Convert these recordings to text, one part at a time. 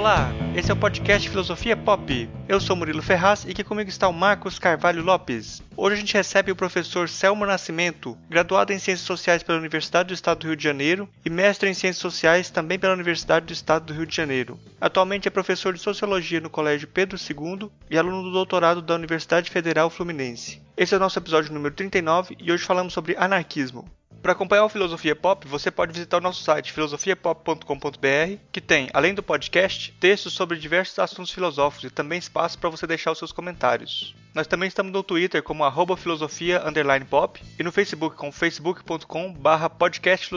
Olá, esse é o podcast Filosofia Pop. Eu sou Murilo Ferraz e aqui comigo está o Marcos Carvalho Lopes. Hoje a gente recebe o professor Selmo Nascimento, graduado em Ciências Sociais pela Universidade do Estado do Rio de Janeiro e mestre em Ciências Sociais também pela Universidade do Estado do Rio de Janeiro. Atualmente é professor de Sociologia no Colégio Pedro II e aluno do doutorado da Universidade Federal Fluminense. Esse é o nosso episódio número 39 e hoje falamos sobre anarquismo. Para acompanhar o Filosofia Pop, você pode visitar o nosso site filosofiapop.com.br, que tem, além do podcast, textos sobre diversos assuntos filosóficos e também espaço para você deixar os seus comentários. Nós também estamos no Twitter como arroba filosofia pop e no Facebook com facebook.com barra podcast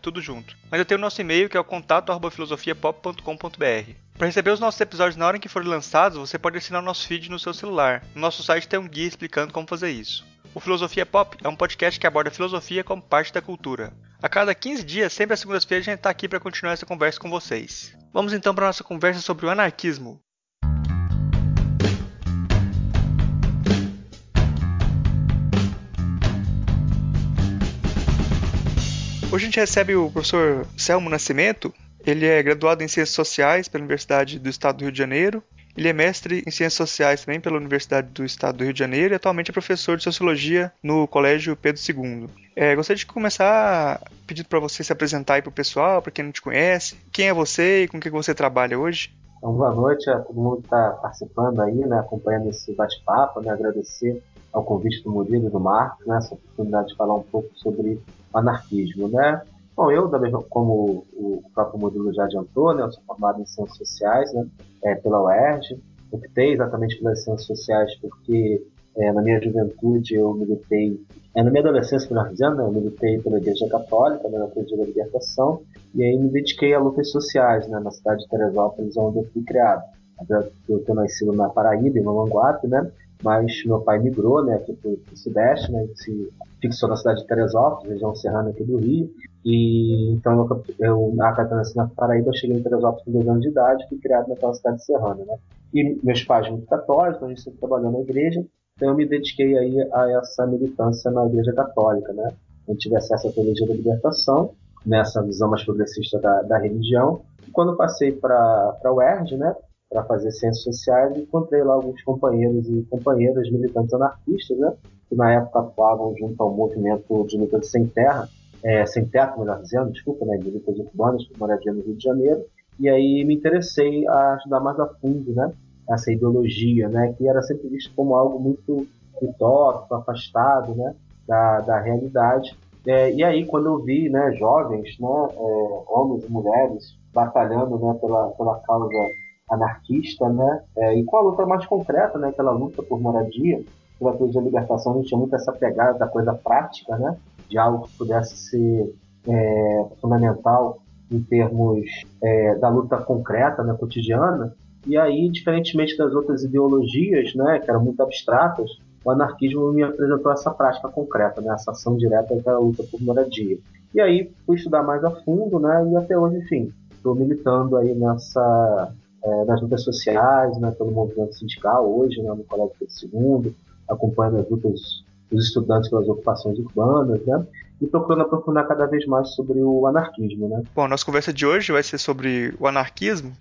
tudo junto. Ainda tem o nosso e-mail que é o contato arroba filosofiapop.com.br. Para receber os nossos episódios na hora em que forem lançados, você pode assinar o nosso feed no seu celular. No nosso site tem um guia explicando como fazer isso. O Filosofia Pop é um podcast que aborda filosofia como parte da cultura. A cada 15 dias, sempre às segundas-feiras, a gente está aqui para continuar essa conversa com vocês. Vamos então para nossa conversa sobre o anarquismo. Hoje a gente recebe o professor Selmo Nascimento. Ele é graduado em Ciências Sociais pela Universidade do Estado do Rio de Janeiro ele é mestre em Ciências Sociais também pela Universidade do Estado do Rio de Janeiro e atualmente é professor de Sociologia no Colégio Pedro II. É, gostaria de começar pedindo para você se apresentar para o pessoal, para quem não te conhece. Quem é você e com que você trabalha hoje? Então, boa noite a todo mundo que está participando aí, né, acompanhando esse bate-papo, né, agradecer ao convite do Murilo e do Marcos, né, essa oportunidade de falar um pouco sobre o anarquismo, né. Bom, eu, mesma, como o próprio Murilo já adiantou, né, eu sou formado em Ciências Sociais, né, é, pela UERJ. Optei exatamente pelas Ciências Sociais porque é, na minha juventude eu militei, é, na minha adolescência, melhor dizendo, né, eu militei pela Igreja Católica, né, na Teologia da Libertação, e aí me dediquei a lutas sociais, né, na cidade de Teresópolis, onde eu fui criado. Eu ter nascido na Paraíba, em Mamanguape, né, mas meu pai migrou, né, aqui para o Sudeste, né, se fixou na cidade de Teresópolis, região serrana aqui do Rio, e então eu, eu na Catanense na Paraíba, cheguei em Teresópolis com dois anos de idade, fui criado naquela cidade serrana, né. E meus pais muito católicos, a gente sempre trabalhou na igreja, então eu me dediquei aí a essa militância na igreja católica, né. Eu tive acesso à teologia da libertação, nessa visão mais progressista da, da religião, e quando passei para a UERJ, né, para fazer ciências sociais encontrei lá alguns companheiros e companheiras militantes anarquistas, né, que na época atuavam junto ao movimento de de sem terra, é, sem teto, melhor dizendo, desculpa, né, de lutas urbanas, moradia no Rio de Janeiro, e aí me interessei a estudar mais a fundo, né, essa ideologia, né, que era sempre visto como algo muito utópico, afastado, né, da, da realidade. É, e aí, quando eu vi, né, jovens, né, é, homens e mulheres batalhando, né, pela, pela causa anarquista, né? É, e com a luta mais concreta, né? Aquela luta por moradia, pela coisa de libertação, a gente tinha muito essa pegada da coisa prática, né? De algo que pudesse ser é, fundamental em termos é, da luta concreta, né? Cotidiana. E aí, diferentemente das outras ideologias, né? Que eram muito abstratas, o anarquismo me apresentou essa prática concreta, né? Essa ação direta da luta por moradia. E aí fui estudar mais a fundo, né? E até hoje, enfim, estou militando aí nessa é, nas lutas sociais, né, pelo movimento sindical hoje, né, no Colégio Pedro II, acompanhando as lutas dos estudantes pelas ocupações urbanas, né, e procurando aprofundar cada vez mais sobre o anarquismo, né. Bom, a nossa conversa de hoje vai ser sobre o anarquismo,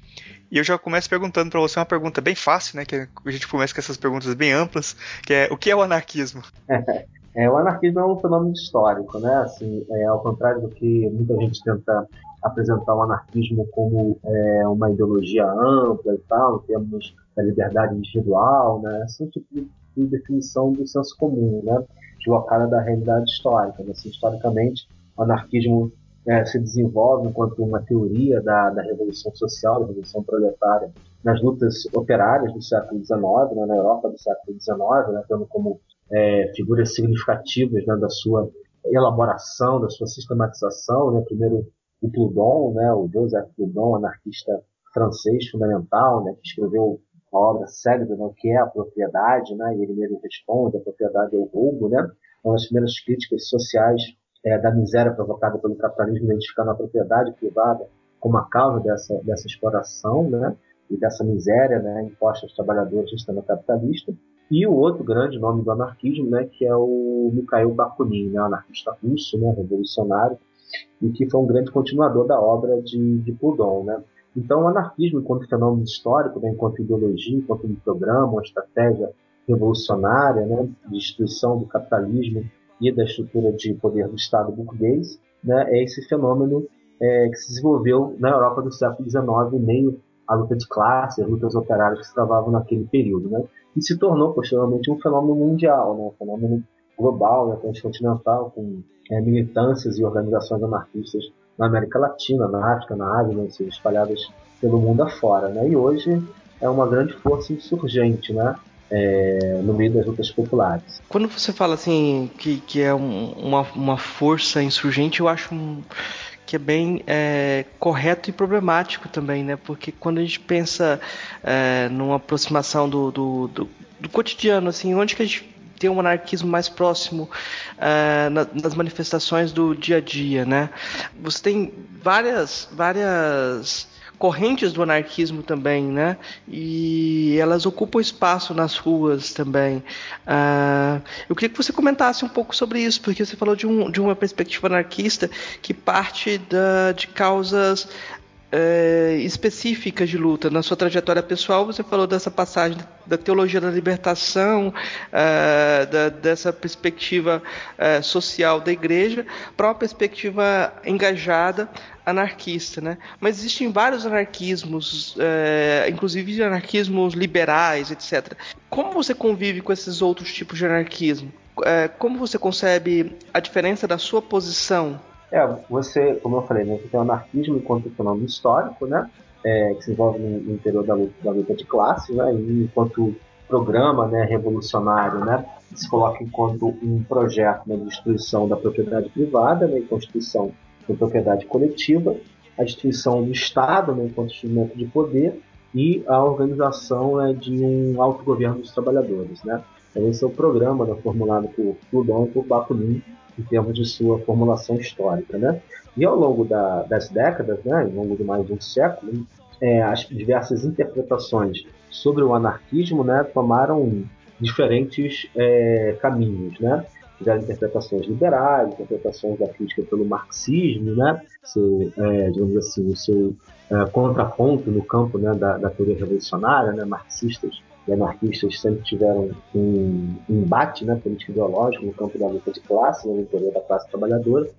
e eu já começo perguntando para você uma pergunta bem fácil, né, que a gente começa com essas perguntas bem amplas, que é o que é o anarquismo? é, o anarquismo é um fenômeno histórico, né, assim, é, ao contrário do que muita gente tenta apresentar o anarquismo como é, uma ideologia ampla e tal, em termos da liberdade individual, né? Esse um tipo de, de definição do senso comum, né? Deslocada da realidade histórica. Né? Assim, historicamente, o anarquismo é, se desenvolve enquanto uma teoria da, da revolução social, da revolução proletária, nas lutas operárias do século XIX, né? na Europa do século XIX, né? tendo como é, figuras significativas né? da sua elaboração, da sua sistematização, né? primeiro o Proudhon, né, o Joseph Proudhon, anarquista francês fundamental, né, que escreveu a obra célebre, né, que é a propriedade, né, e ele mesmo responde, a propriedade é o roubo, né, uma das primeiras críticas sociais é, da miséria provocada pelo capitalismo, identificando a propriedade privada como a causa dessa, dessa exploração, né, e dessa miséria, né, imposta aos trabalhadores do sistema capitalista. E o outro grande nome do anarquismo, né, que é o Mikhail Bakunin, né, anarquista russo, né, revolucionário, e que foi um grande continuador da obra de, de Proudhon, né? Então, o anarquismo, enquanto fenômeno histórico, né, enquanto ideologia, enquanto um programa, uma estratégia revolucionária né, de destruição do capitalismo e da estrutura de poder do Estado burguês, né, é esse fenômeno é, que se desenvolveu na Europa do século XIX, meio à luta de classe, as lutas operárias que se travavam naquele período. Né, e se tornou, posteriormente, um fenômeno mundial, né, um fenômeno global, né, transcontinental, com é, militâncias e organizações anarquistas na América Latina, na África, na Ásia, né, espalhadas pelo mundo afora. Né, e hoje é uma grande força insurgente, né? É, no meio das lutas populares. Quando você fala assim que, que é um, uma, uma força insurgente, eu acho um, que é bem é, correto e problemático também, né? Porque quando a gente pensa é, numa aproximação do, do, do, do cotidiano, assim, onde que a gente ter um anarquismo mais próximo uh, na, nas manifestações do dia a dia, né? Você tem várias, várias correntes do anarquismo também, né? E elas ocupam espaço nas ruas também. Uh, eu queria que você comentasse um pouco sobre isso, porque você falou de, um, de uma perspectiva anarquista que parte da, de causas é, específicas de luta. Na sua trajetória pessoal, você falou dessa passagem da teologia da libertação, é, da, dessa perspectiva é, social da igreja, para uma perspectiva engajada anarquista, né? Mas existem vários anarquismos, é, inclusive anarquismos liberais, etc. Como você convive com esses outros tipos de anarquismo? É, como você concebe a diferença da sua posição é, você, como eu falei, né, você tem o anarquismo enquanto fenômeno histórico, né, é, que se envolve no, interior da luta, da luta de classe, né, e enquanto programa né, revolucionário, né, se coloca enquanto um projeto né, de destruição da propriedade privada né, constituição da propriedade coletiva, a destruição do Estado né, enquanto instrumento de poder e a organização né, de um autogoverno dos trabalhadores. Né. Então, esse é o programa né, formulado por Proudhon e por Bakunin em termos de sua formulação histórica. Né? E ao longo da, das décadas, né, ao longo de mais de um século, é, as diversas interpretações sobre o anarquismo né, tomaram diferentes é, caminhos. Né? Tiveram interpretações liberais, interpretações da crítica pelo marxismo, né? seu, é, digamos assim, o seu é, contraponto no campo né, da, da teoria revolucionária, né, marxistas e anarquistas sempre tiveram um, embate né, político ideológico no campo da luta de classe, né, no interior da classe trabalhadora,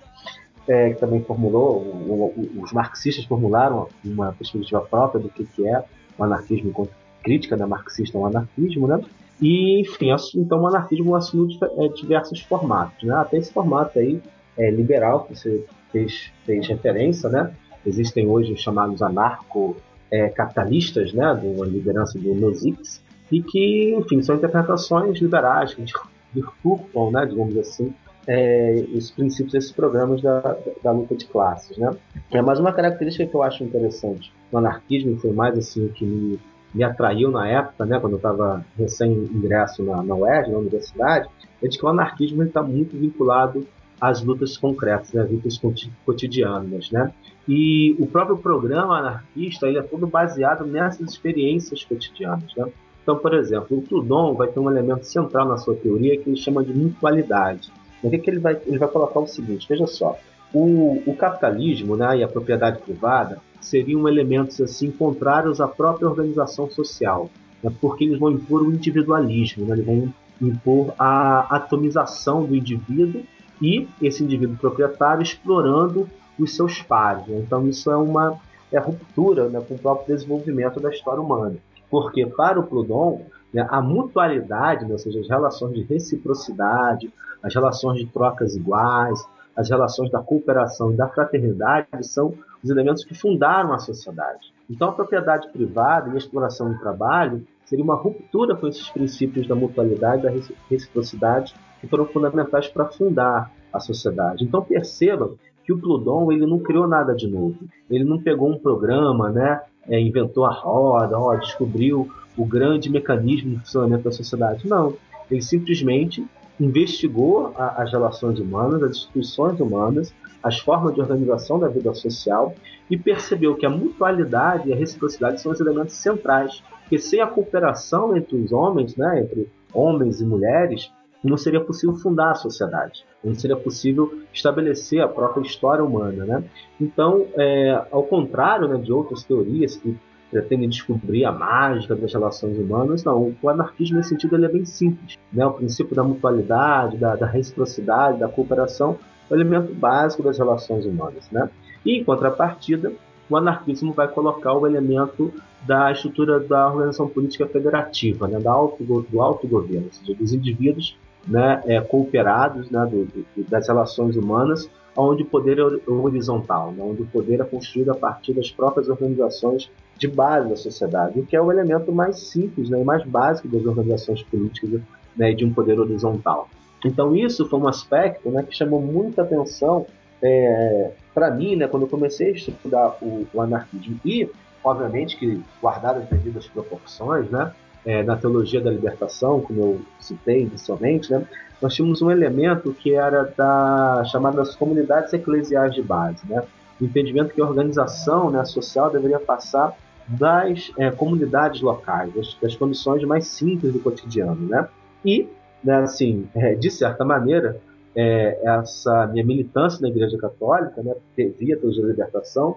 é, que também formulou, o, o, os marxistas formularam uma perspectiva própria do que, que é o anarquismo crítica né, marxista ao anarquismo, né? E, enfim, então o anarquismo assumiu é, diversos formatos, né? Até esse formato aí é, liberal, que você fez, fez referência, né? Existem hoje os chamados anarco-capitalistas, é, né? Da liderança do Nozick, e que, enfim, são interpretações liberais que deturpam, né, digamos assim, é, os princípios desses programas da, da, luta de classes, né? É mais uma característica que eu acho interessante no anarquismo, foi mais assim que me, me atraiu na época, né, quando eu estava recém ingresso na, na UERJ, na universidade, é de que o anarquismo está muito vinculado às lutas concretas, às lutas cotidianas, né? E o próprio programa anarquista ele é todo baseado nessas experiências cotidianas, né? Então, por exemplo, o Proudhon vai ter um elemento central na sua teoria que ele chama de mutualidade. O que, que ele, vai, ele vai colocar o seguinte: veja só, o, o capitalismo né, e a propriedade privada seriam elementos assim contrários à própria organização social, né, porque eles vão impor o individualismo, né, eles vão impor a atomização do indivíduo e esse indivíduo proprietário explorando os seus pares. Né? Então isso é uma é ruptura né, com o próprio desenvolvimento da história humana. Porque para o Proudhon, né, a mutualidade, né, ou seja, as relações de reciprocidade, as relações de trocas iguais, as relações da cooperação e da fraternidade são os elementos que fundaram a sociedade. Então, a propriedade privada e a exploração do trabalho seria uma ruptura com esses princípios da mutualidade da reciprocidade que foram fundamentais para fundar a sociedade. Então, percebam que o Proudhon ele não criou nada de novo. Ele não pegou um programa, né, é, inventou a roda, ó, descobriu o grande mecanismo de funcionamento da sociedade. Não. Ele simplesmente investigou a, as relações humanas, as instituições humanas, as formas de organização da vida social e percebeu que a mutualidade e a reciprocidade são os elementos centrais. Porque sem a cooperação entre os homens, né, entre homens e mulheres, não seria possível fundar a sociedade, não seria possível estabelecer a própria história humana. Né? Então, é, ao contrário né, de outras teorias que pretendem descobrir a mágica das relações humanas, não, o anarquismo nesse sentido ele é bem simples. Né? O princípio da mutualidade, da, da reciprocidade, da cooperação é o elemento básico das relações humanas. Né? E, em contrapartida, o anarquismo vai colocar o elemento da estrutura da organização política federativa, né, da auto, do autogoverno, ou seja, dos indivíduos né, é, cooperados né, do, do, das relações humanas, onde o poder é horizontal, né, onde o poder é construído a partir das próprias organizações de base da sociedade, o que é o elemento mais simples né, e mais básico das organizações políticas né, de um poder horizontal. Então isso foi um aspecto né, que chamou muita atenção é, para mim, né, quando eu comecei a estudar o, o anarquismo e obviamente que guardadas as devidas proporções, né? É, na teologia da libertação, como eu citei inicialmente, né? Nós tínhamos um elemento que era da chamadas comunidades eclesiais de base, né? O entendimento que a organização né, social deveria passar das é, comunidades locais, das, das, condições mais simples do cotidiano, né? E, né, assim, é, de certa maneira, é, essa minha militância na Igreja Católica, né, via a teologia da libertação,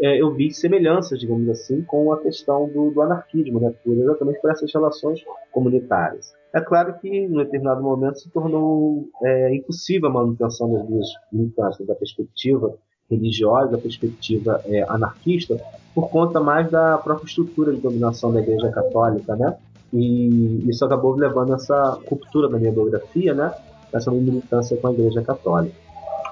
é, eu vi semelhanças, digamos assim, com a questão do, do anarquismo, né, exatamente por essas relações comunitárias. É claro que, em determinado momento, se tornou é, impossível a manutenção das duas militâncias, da perspectiva religiosa, da perspectiva é, anarquista, por conta mais da própria estrutura de dominação da Igreja Católica, né? E isso acabou levando essa ruptura da minha biografia, né? Essa militância com a Igreja Católica.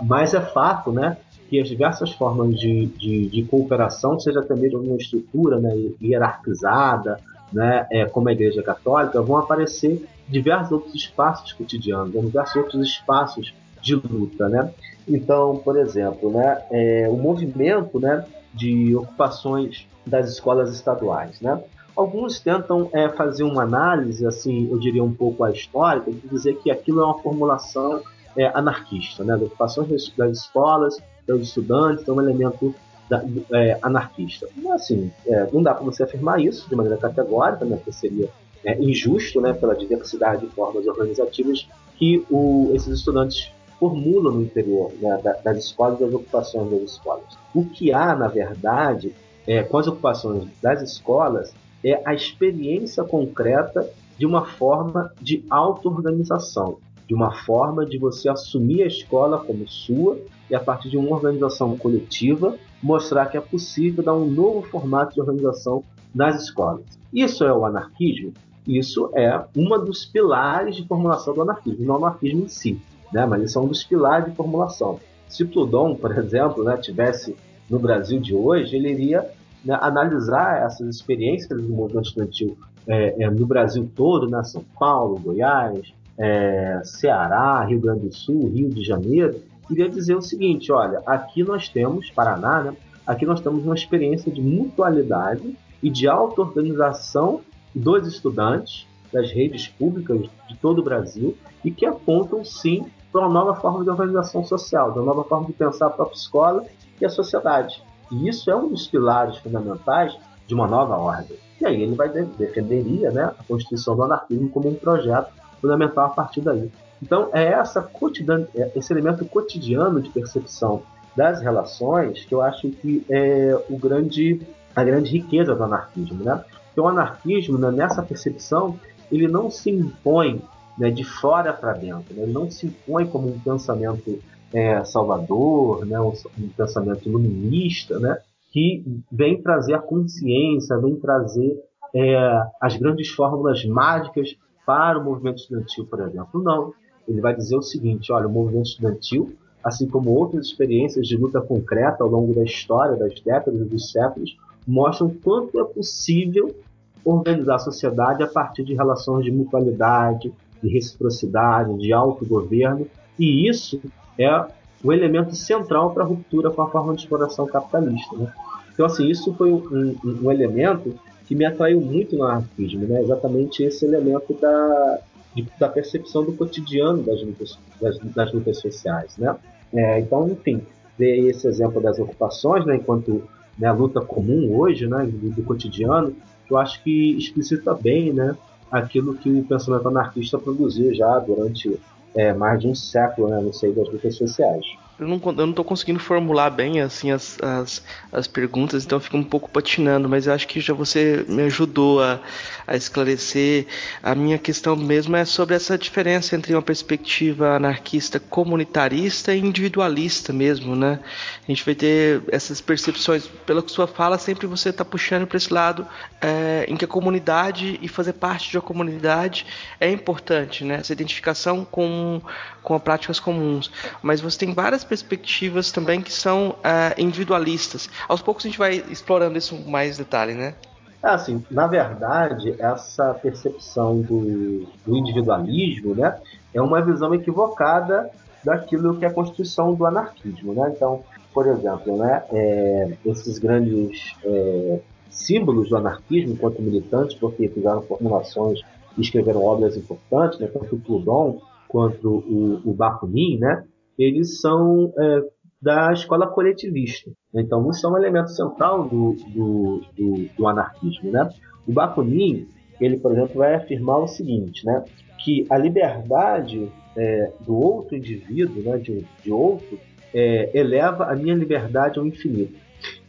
Mas é fato, né? Que as diversas formas de, de, de cooperação, seja até mesmo uma estrutura né, hierarquizada, né, é, como a Igreja Católica, vão aparecer diversos outros espaços cotidianos, né, diversos outros espaços de luta. Né? Então, por exemplo, né, é, o movimento né, de ocupações das escolas estaduais. Né? Alguns tentam é, fazer uma análise, assim, eu diria um pouco a histórica, de dizer que aquilo é uma formulação é, anarquista, né, das ocupações das, escolas dos estudantes, é um elemento da, é, anarquista. Assim, é, não dá para você afirmar isso de maneira categórica, né, porque seria é, injusto né, pela diversidade de formas organizativas que o, esses estudantes formulam no interior né, das escolas e das ocupações das escolas. O que há, na verdade, é, com as ocupações das escolas é a experiência concreta de uma forma de auto-organização, de uma forma de você assumir a escola como sua e a partir de uma organização coletiva mostrar que é possível dar um novo formato de organização nas escolas. Isso é o anarquismo? Isso é uma dos pilares de formulação do anarquismo, não o anarquismo em si, né? mas isso é um dos pilares de formulação. Se Proudhon, por exemplo, né, tivesse no Brasil de hoje, ele iria né, analisar essas experiências do movimento estudantil é, é, no Brasil todo, né, São Paulo, Goiás, é, Ceará, Rio Grande do Sul, Rio de Janeiro, queria dizer o seguinte: olha, aqui nós temos, Paraná, né? Aqui nós temos uma experiência de mutualidade e de auto-organização dos estudantes das redes públicas de todo o Brasil e que apontam sim para uma nova forma de organização social, uma nova forma de pensar a própria escola e a sociedade. E isso é um dos pilares fundamentais de uma nova ordem. E aí ele vai defenderia né, a constituição do anarquismo como um projeto fundamental a partir daí. Então, é essa é esse elemento cotidiano de percepção das relações que eu acho que é o grande, a grande riqueza do anarquismo. Né? O anarquismo, né, nessa percepção, ele não se impõe né, de fora para dentro, né? ele não se impõe como um pensamento é, salvador, né, um, um pensamento iluminista, né, que vem trazer a consciência, vem trazer é, as grandes fórmulas mágicas para o movimento estudantil, por exemplo. Não ele vai dizer o seguinte: olha, o movimento estudantil, assim como outras experiências de luta concreta ao longo da história, das décadas e dos séculos, mostram quanto é possível organizar a sociedade a partir de relações de mutualidade, de reciprocidade, de autogoverno, e isso é o elemento central para a ruptura com a forma de exploração capitalista. Né? Então, assim, isso foi um, um, um, elemento que me atraiu muito no anarquismo, né? exatamente esse elemento da, de, da percepção do cotidiano das lutas, das, das lutas sociais, né? É, então, enfim, ver esse exemplo das ocupações, né, enquanto né, luta comum hoje, né, do, do, cotidiano, eu acho que explicita bem, né, aquilo que o pensamento anarquista produziu já durante é, mais de um século né, no seio das lutas sociais eu não, eu não tô conseguindo formular bem assim as, as, as perguntas, então fica um pouco patinando, mas eu acho que já você me ajudou a, a esclarecer. A minha questão mesmo é sobre essa diferença entre uma perspectiva anarquista comunitarista e individualista mesmo, né? A gente vai ter essas percepções, pela sua fala, sempre você está puxando para esse lado é, em que a comunidade e fazer parte de uma comunidade é importante, né? Essa identificação com, com práticas comuns. Mas você tem várias perspectivas também que são uh, individualistas. Aos poucos a gente vai explorando isso mais detalhe, né? É assim, na verdade, essa percepção do, do, individualismo né, é uma visão equivocada daquilo que é a constituição do anarquismo. Né? Então, por exemplo, né, é, esses grandes é, símbolos do anarquismo enquanto militantes, porque fizeram formulações e escreveram obras importantes, né, tanto o Proudhon quanto o, o Bakunin, né, eles são é, da escola coletivista. Então, isso é um elemento central do, do, do, do anarquismo. Né? O Bakunin, ele, por exemplo, vai afirmar o seguinte, né? que a liberdade é, do outro indivíduo, né, de, de outro, é, eleva a minha liberdade ao infinito.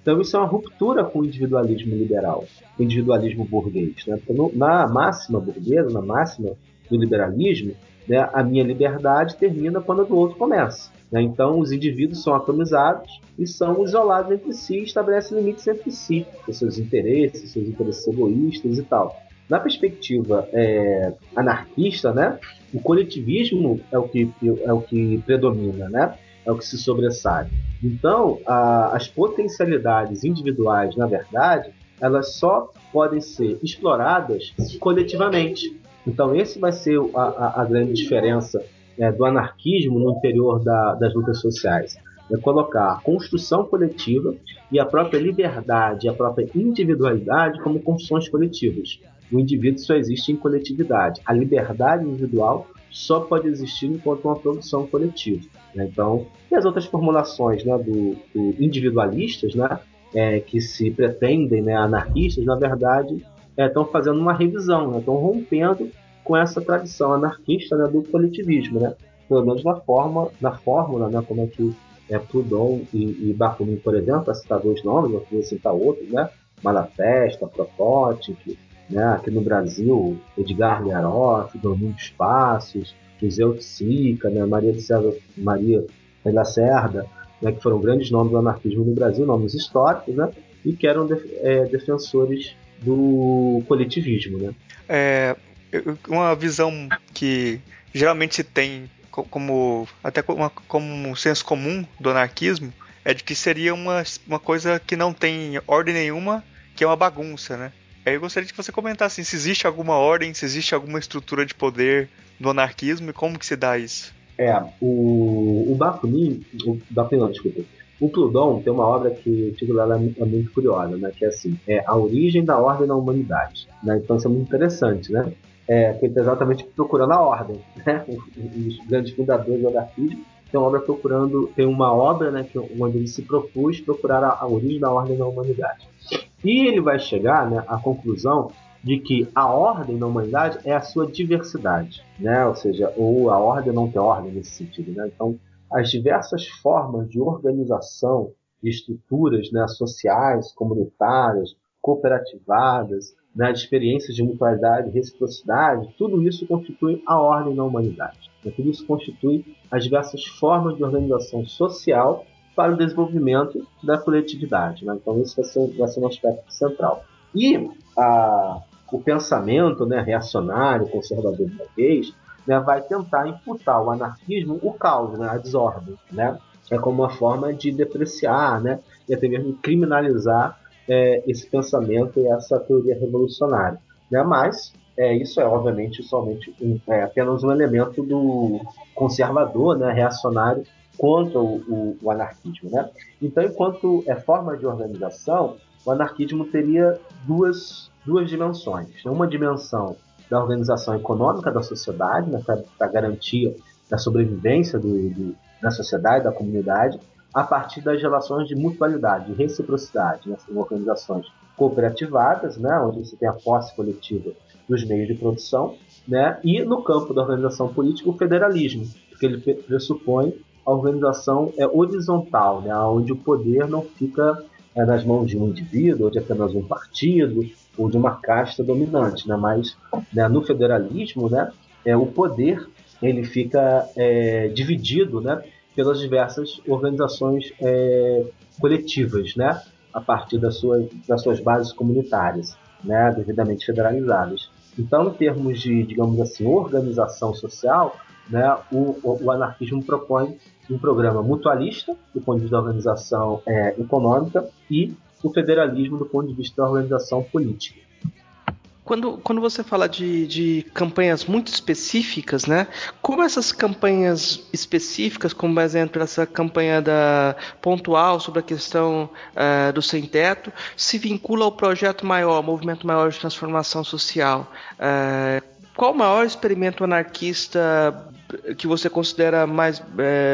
Então isso é uma ruptura com o individualismo liberal, o individualismo burguês. Né? No, na máxima burguesa, na máxima do liberalismo, né, a minha liberdade termina quando a do outro começa. Né? Então, os indivíduos são atomizados e são isolados entre si estabelecem limites entre si, com seus interesses, seus interesses egoístas e tal. Na perspectiva é, anarquista, né, o coletivismo é o que, é o que predomina, né, é o que se sobressai. Então, a, as potencialidades individuais, na verdade, elas só podem ser exploradas coletivamente. Então, esse vai ser a, a, a grande diferença é, do anarquismo no interior da, das lutas sociais. É colocar a construção coletiva e a própria liberdade, a própria individualidade como construções coletivas. O indivíduo só existe em coletividade. A liberdade individual só pode existir enquanto uma produção coletiva. Né? Então, e as outras formulações né, do, do individualistas, né, é, que se pretendem né, anarquistas, na verdade, estão é, fazendo uma revisão, estão né? rompendo com essa tradição anarquista né, do coletivismo, né? pelo menos na forma, na fórmula, né, como é que é, Proudhon e, e Bakunin, por exemplo, para citar dois nomes, eu vou citar outros, né? Malafesta, Kropotkin, né? aqui no Brasil, Edgar Liaroff, Domingos Passos, José Otsica, né? Maria de César, Maria da Lacerda, né? que foram grandes nomes do anarquismo no Brasil, nomes históricos, né? e que eram é, defensores do coletivismo. Né? É, uma visão que geralmente se tem como até como, como um senso comum do anarquismo é de que seria uma, uma coisa que não tem ordem nenhuma, que é uma bagunça, né? Aí eu gostaria que você comentasse se existe alguma ordem, se existe alguma estrutura de poder do anarquismo e como que se dá isso. É, o, o Bakunin, o Bakunin desculpa, o Proudhon tem uma obra que o título dela é muito curiosa, né? Que é assim, é a origem da ordem na humanidade. Né? Então isso é muito interessante, né? é, que ele está exatamente procurando a ordem. Né? Os, grandes fundadores do anarquismo tem uma obra procurando, tem uma obra né, que, onde ele se propôs procurar a, a origem da ordem na humanidade. E ele vai chegar né, à conclusão de que a ordem na humanidade é a sua diversidade, né? ou seja, ou a ordem não tem ordem nesse sentido. Né? Então, as diversas formas de organização de estruturas né, sociais, comunitárias, cooperativadas, né, experiências de mutualidade, reciprocidade, tudo isso constitui a ordem na humanidade. Né? Tudo isso constitui as diversas formas de organização social para o desenvolvimento da coletividade. Né? Então, isso vai ser, vai ser um aspecto central. E a, o pensamento né, reacionário, conservador burguês, né, vai tentar imputar ao anarquismo o caos, né, a desordem. Né? É como uma forma de depreciar né, e até mesmo criminalizar é, esse pensamento e essa teoria revolucionária. Né? Mas é, isso é obviamente somente é, apenas um elemento do conservador, né, reacionário contra o, o, o, anarquismo. Né? Então, enquanto é forma de organização, o anarquismo teria duas, duas dimensões. Uma dimensão da organização econômica da sociedade, né, para garantia da sobrevivência do, do, da sociedade, da comunidade, a partir das relações de mutualidade, de reciprocidade. Né? Organizações cooperativadas, né? onde você tem a posse coletiva dos meios de produção, né? e no campo da organização política, o federalismo, porque ele pressupõe a organização é horizontal, né? onde o poder não fica é, nas mãos de um indivíduo, ou de apenas um partido, ou de uma casta dominante, né? mas né, no federalismo né, é, o poder ele fica é, dividido né, pelas diversas organizações é, coletivas, né, a partir das suas, das suas bases comunitárias, né, devidamente federalizadas. Então, em termos de, digamos assim, organização social, né, o, o, anarquismo propõe um programa mutualista, do ponto de vista da organização é, econômica, e o federalismo, do ponto de vista da organização política. Quando, quando você fala de, de campanhas muito específicas, né? Como essas campanhas específicas, como por exemplo essa campanha da pontual sobre a questão uh, do sem teto, se vincula ao projeto maior, movimento maior de transformação social? Uh, qual o maior experimento anarquista que você considera mais uh,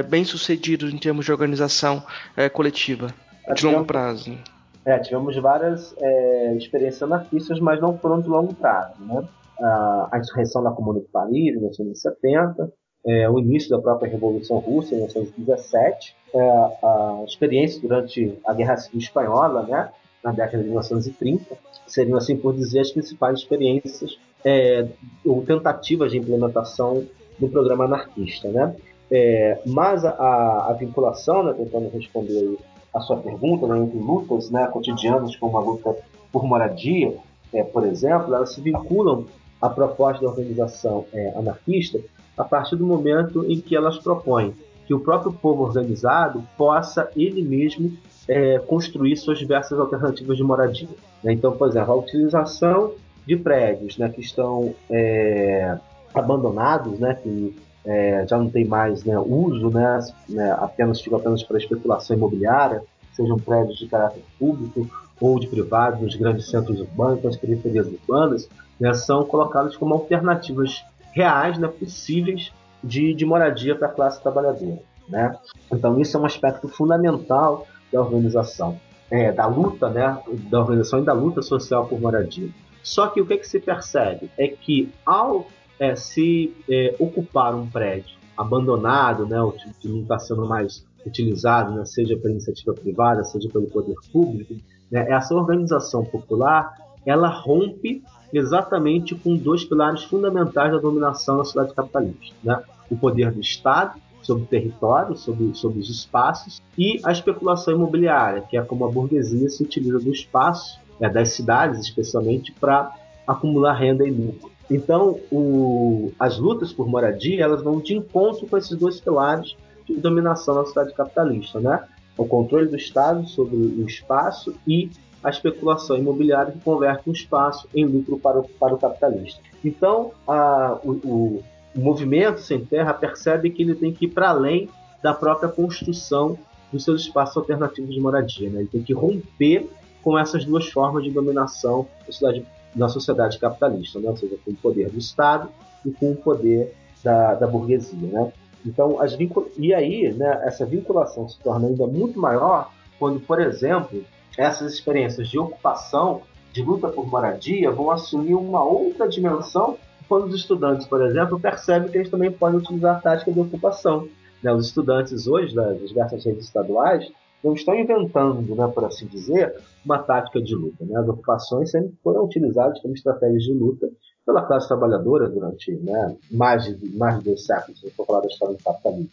bem sucedido em termos de organização coletiva de longo prazo? É, tivemos várias é, experiências anarquistas, mas não foram de longo prazo. Né? A, insurreição da Comuna de Paris, em 1970, é, o início da própria Revolução Russa, em 1917, é, a experiência durante a Guerra Civil Espanhola, né, na década de 1930, seriam, assim por dizer, as principais experiências é, ou tentativas de implementação do programa anarquista. Né? É, mas a, a vinculação, né, tentando responder a sua pergunta, né, entre lutas né, cotidianas, como a luta por moradia, é, por exemplo, elas se vinculam à proposta da organização é, anarquista a partir do momento em que elas propõem que o próprio povo organizado possa ele mesmo é, construir suas diversas alternativas de moradia. Né? Então, por exemplo, a utilização de prédios né, que estão é, abandonados, né, que é, já não tem mais né, uso, né, né, apenas ficam apenas para especulação imobiliária, sejam prédios de caráter público ou de privado nos grandes centros urbanos, nas periferias urbanas, né, são colocados como alternativas reais, né, possíveis de, de moradia para a classe trabalhadora. Né? Então isso é um aspecto fundamental da organização, é, da luta, né, da organização e da luta social por moradia. Só que o que, é que se percebe é que ao é, se é, ocupar um prédio abandonado, né, que não está sendo mais utilizado, né, seja pela iniciativa privada, seja pelo poder público, né, essa organização popular ela rompe exatamente com dois pilares fundamentais da dominação da sociedade capitalista, né? o poder do Estado sobre o território, sobre, sobre os espaços, e a especulação imobiliária, que é como a burguesia se utiliza do espaço, é, das cidades especialmente, para acumular renda e lucro. Então, o, as lutas por moradia elas vão de encontro com esses dois pilares de dominação na sociedade capitalista, né? O controle do Estado sobre o espaço e a especulação imobiliária que converte um espaço em lucro para o, para o capitalista. Então, a, o, o, o movimento sem terra percebe que ele tem que ir para além da própria construção dos seus espaços alternativos de moradia. Né? Ele tem que romper com essas duas formas de dominação da sociedade na sociedade capitalista, né? ou seja, com o poder do Estado e com o poder da, da burguesia. Né? Então, as vincul... e aí, né, essa vinculação se torna ainda muito maior quando, por exemplo, essas experiências de ocupação, de luta por moradia, vão assumir uma outra dimensão quando os estudantes, por exemplo, percebem que eles também podem utilizar a tática de ocupação. Né? Os estudantes hoje das diversas redes estaduais não estão inventando, né, por assim dizer, uma tática de luta. Né? As ocupações sempre foram utilizadas como estratégias de luta pela classe trabalhadora durante né, mais, de, mais de dois séculos, se for falar da história do capitalismo.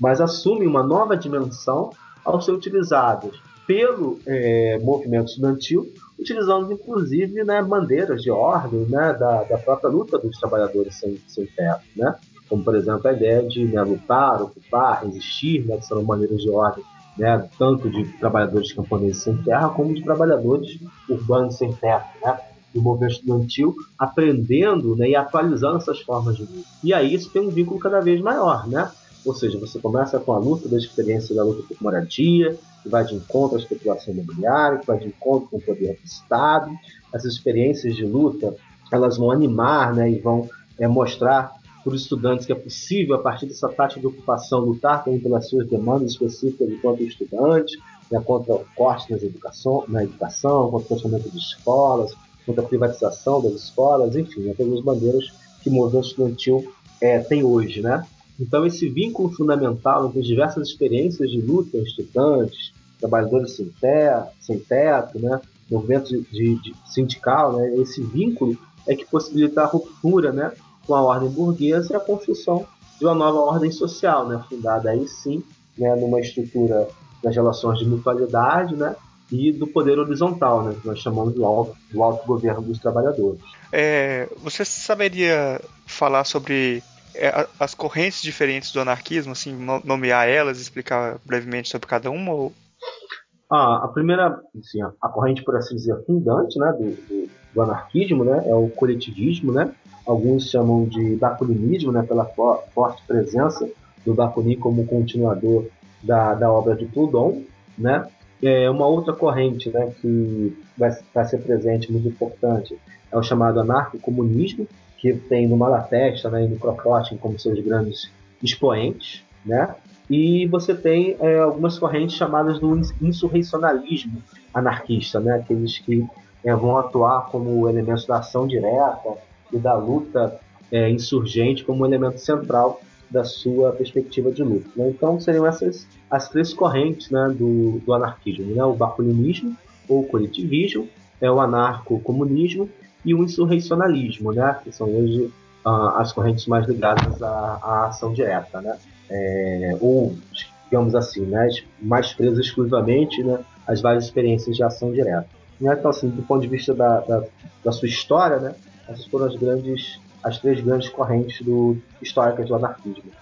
Mas assumem uma nova dimensão ao ser utilizadas pelo é, movimento estudantil, utilizando inclusive né, bandeiras de ordem né, da, da própria luta dos trabalhadores sem, sem. Né? Como, por exemplo, a ideia de né, lutar, ocupar, resistir, né, que são maneiras de ordem né, tanto de trabalhadores camponeses sem terra como de trabalhadores urbanos sem terra, né, do movimento estudantil, aprendendo né, e atualizando essas formas de luta. E aí isso tem um vínculo cada vez maior, né? Ou seja, você começa com a luta da experiência da luta por moradia, que vai de encontro à especulação imobiliária, que vai de encontro com o poder do Estado. Essas experiências de luta, elas vão animar né, e vão é, mostrar os estudantes que é possível, a partir dessa tática de ocupação, lutar também pelas suas demandas específicas enquanto estudante, né, contra o corte nas educação, na educação, contra o fechamento de escolas, contra a privatização das escolas, enfim, é todas as bandeiras que o movimento estudantil é, tem hoje, né? Então esse vínculo fundamental entre as diversas experiências de luta, estudantes, trabalhadores sem teto, sem teto né? movimento de, de, de sindical, né? esse vínculo é que possibilita a ruptura né? Com a ordem burguesa e a construção de uma nova ordem social, né? fundada aí sim né? numa estrutura das relações de mutualidade né? e do poder horizontal, né? que nós chamamos do alto, do alto governo dos trabalhadores. É, você saberia falar sobre é, as correntes diferentes do anarquismo, assim, nomear elas, explicar brevemente sobre cada uma? Ou... Ah, a primeira, assim, a corrente, por assim dizer, fundante né, do, do, do anarquismo né, é o coletivismo, né? Alguns chamam de bakulinismo, né, pela forte presença do Bakunin como continuador da, da obra de Proudhon, né? É uma outra corrente, né, que vai, vai ser presente muito importante é o chamado anarco-comunismo, que tem no Malatesta né, e no Kropotkin como seus grandes expoentes, né? E você tem é, algumas correntes chamadas do insurrecionalismo anarquista, né? Aqueles que é, vão atuar como elementos da ação direta e da luta é, insurgente como elemento central da sua perspectiva de luta. Né? Então seriam essas as três correntes né, do, do anarquismo, né? o bakulinismo ou coletivismo, é o anarco-comunismo e o insurrecionalismo, né? que são hoje uh, as correntes mais ligadas à, à ação direta, né? É, ou, digamos assim, né? mais presas exclusivamente né? às várias experiências de ação direta. Então, assim, do ponto de vista da, da, da sua história, né? Essas foram as grandes, as três grandes correntes do, históricas do anarquismo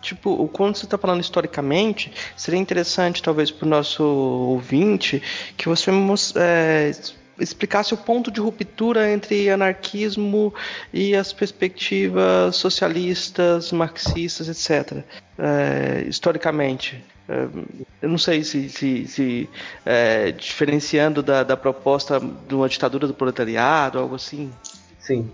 tipo, quando você está falando historicamente, seria interessante, talvez, para o nosso ouvinte, que você é, explicasse o ponto de ruptura entre anarquismo e as perspectivas socialistas, marxistas, etc. É, historicamente. É, eu não sei se, se, se é, diferenciando da, da, proposta de uma ditadura do proletariado, algo assim. Sim.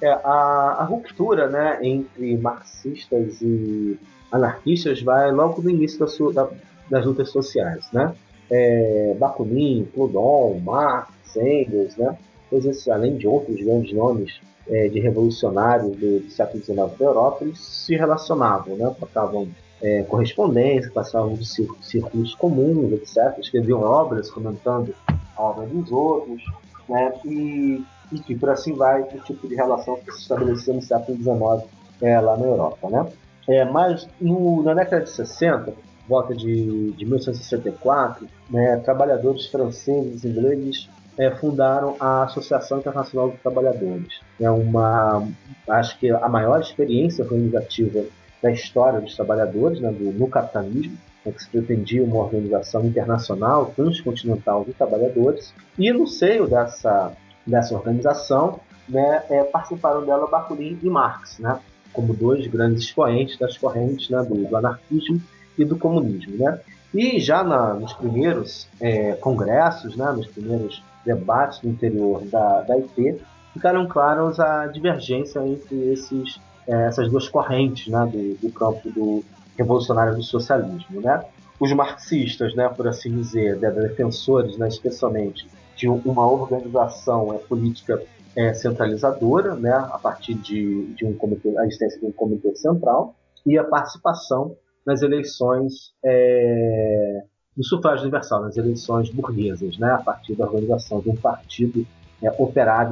É, a, a, ruptura né, entre marxistas e anarquistas vai logo no início da sua, da, das lutas sociais. Né? é, Bakunin, Proudhon, Marx, Engels, né? Pois além de outros grandes nomes é, de revolucionários do, do, século XIX da Europa, eles se relacionavam, né? Trocavam é, correspondência, passavam de círculos comuns, etc. Escreviam obras comentando a obra dos outros, né? E, e que por assim vai o tipo de relação que se estabeleceu no século XIX é, lá na Europa, né? É, mas no, na década de 60, volta de, de 1964, né, trabalhadores franceses e ingleses é, fundaram a Associação Internacional dos Trabalhadores. É uma, acho que a maior experiência organizativa da história dos trabalhadores né, do, no capitalismo, né, que se pretendia uma organização internacional, transcontinental de trabalhadores. E no seio dessa, dessa organização, né, é, participaram dela Bakunin e Marx, né, como dois grandes expoentes das correntes né, do, do anarquismo e do comunismo. Né? E já na, nos primeiros é, congressos, né, nos primeiros debates no interior da, da IP, ficaram claras a divergência entre esses, é, essas duas correntes né, do, do, campo do revolucionário do socialismo. Né? Os marxistas, né, por assim dizer, defensores, né, especialmente, de uma organização é, política é, centralizadora, né, a partir de, de um comitê, a existência de um comitê central, e a participação nas eleições é, do sufrágio universal, nas eleições burguesas, né, a partir da organização de um partido é,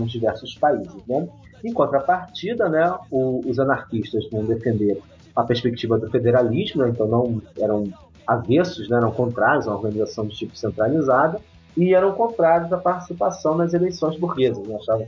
em diversos países. Né? Em contrapartida, né, o, os anarquistas vão defender a perspectiva do federalismo, né, então não eram avessos, né, eram contrários uma organização de tipo centralizada e eram contrários à participação nas eleições burguesas, né, achavam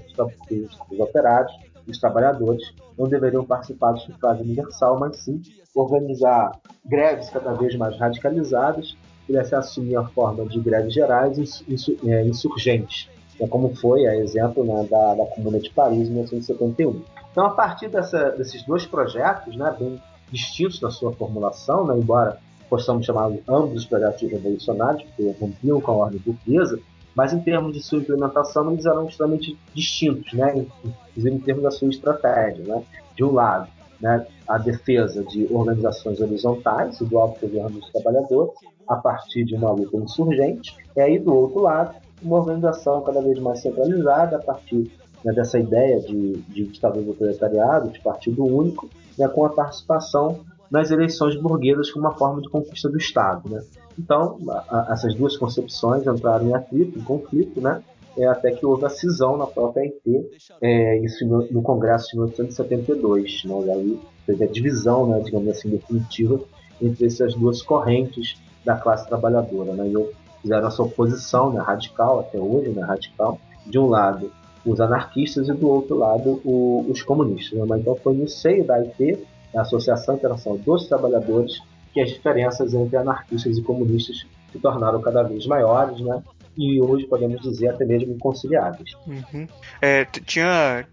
que os, os operários os trabalhadores não deveriam participar do sufrágio universal, mas sim organizar greves cada vez mais radicalizadas, pudesse assumir a forma de greves gerais é, insurgentes, é como foi a exemplo né, da, da Comuna de Paris em 1971. Então, a partir dessa, desses dois projetos, né, bem distintos na sua formulação, né, embora possamos chamar ambos os projetos revolucionários, porque rompiam com a ordem burguesa, mas em termos de sua implementação eles eram extremamente distintos, né? inclusive em termos da sua estratégia. Né? De um lado, né, a defesa de organizações horizontais e do governo dos trabalhadores, a partir de uma luta insurgente, e aí do outro lado, uma organização cada vez mais centralizada a partir né, dessa ideia de, de do proletariado, de partido único, né, com a participação nas eleições burguesas como uma forma de conquista do Estado. Né? Então, a, a, essas duas concepções entraram em atrito, em conflito, né? É, até que houve a cisão na própria IT, é, isso no, no, Congresso de 1972. Né? E aí teve a divisão, né, digamos assim, definitiva entre essas duas correntes da classe trabalhadora. Né? E fizeram essa oposição né, radical, até hoje, né, radical, de um lado os anarquistas e do outro lado o, os comunistas. Né? Mas então foi no seio da IT, da Associação Internacional dos Trabalhadores, que as diferenças entre anarquistas e comunistas se tornaram cada vez maiores, né? E hoje podemos dizer até mesmo inconciliáveis. Uhum. É, tinha,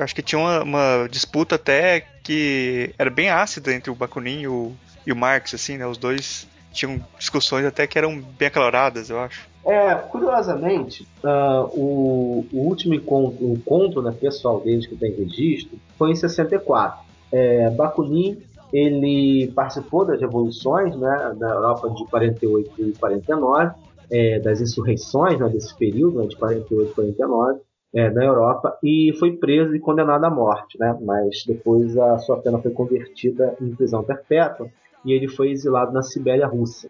acho que tinha uma, uma, disputa até que era bem ácida entre o Bakunin e o, e o Marx, assim, né? Os dois tinham discussões até que eram bem acaloradas, eu acho. É, curiosamente, uh, o, o, último encontro, encontro né, pessoal deles que tem registro foi em 64. É, Bakunin ele participou das revoluções né, na Europa de 48 e 49, é, das insurreições né, desse período, né, de 48 e 49, é, na Europa, e foi preso e condenado à morte. Né, mas depois a sua pena foi convertida em prisão perpétua e ele foi exilado na Sibéria russa.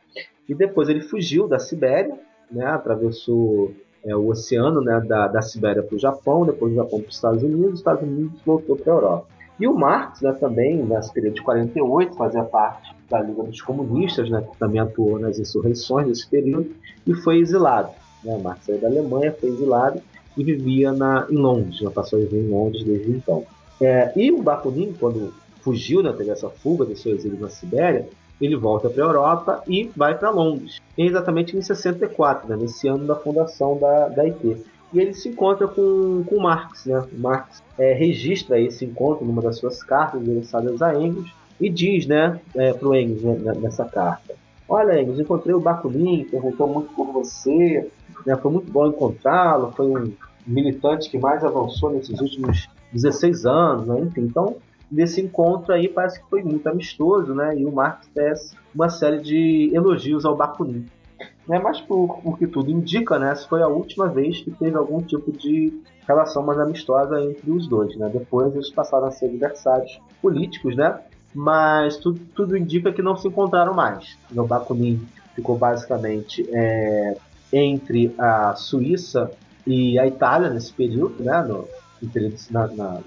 E depois ele fugiu da Sibéria, né, atravessou é, o oceano né, da, da Sibéria para o Japão, depois do Japão para os Estados Unidos, os Estados Unidos voltou para a Europa. E o Marx, né, também, nesse período de 48, fazia parte da Liga dos Comunistas, né, que também atuou nas insurreições desse período, e foi exilado. Né? Marx saiu da Alemanha, foi exilado e vivia na, em Londres, né, passou a viver em Londres desde então. É, e o Bakunin, quando fugiu, né, teve essa fuga do seu exílio na Sibéria, ele volta para a Europa e vai para Londres, exatamente em 64, né, nesse ano da fundação da, da IT e ele se encontra com, com Marx. Né? Marx é, registra esse encontro numa das suas cartas endereçadas a Engels e diz né, é, para o Engels né, nessa carta: Olha, Engels, encontrei o Bakunin, perguntou muito por você, né, foi muito bom encontrá-lo, foi um militante que mais avançou nesses últimos 16 anos, né? enfim. Então, nesse encontro aí parece que foi muito amistoso, né? E o Marx tece uma série de elogios ao Bakunin. Né? Mas por, por que tudo indica, né? Essa foi a última vez que teve algum tipo de relação mais amistosa entre os dois, né? Depois eles passaram a ser adversários políticos, né? Mas tudo, tudo indica que não se encontraram mais. O Bakunin ficou basicamente é, entre a Suíça e a Itália nesse período, né? No, no período, na, na,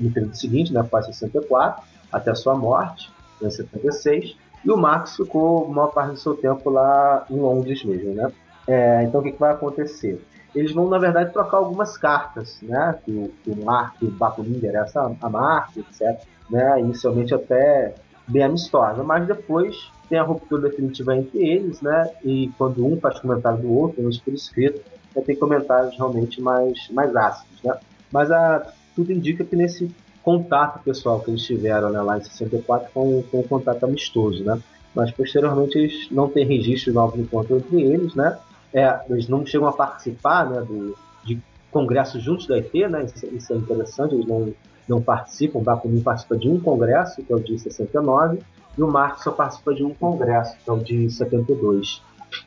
no período seguinte, né? Após 64, até a sua morte, em 76. E o Max ficou maior parte do seu tempo lá em Londres mesmo, né? É, então o que, que, vai acontecer? Eles vão, na verdade, trocar algumas cartas, né? Que o, que o Mark, o Bakunin interessa a Mark, etc. Né? Inicialmente até bem amistosa, mas depois tem a ruptura definitiva entre eles, né? E quando um faz comentário do outro, menos por escrito, tem comentários realmente mais, mais ácidos, né? Mas a, tudo indica que nesse contato pessoal que eles tiveram né, lá em 64 com, com um contato amistoso, né? Mas posteriormente eles não têm registro de novos encontros entre eles, né? É, eles não chegam a participar né, do, de congressos juntos da IT, né? Isso, isso, é interessante, eles não, não participam. O Bakunin participa de um congresso, que é o de 69, e o Marx só participa de um congresso, que é o de 72.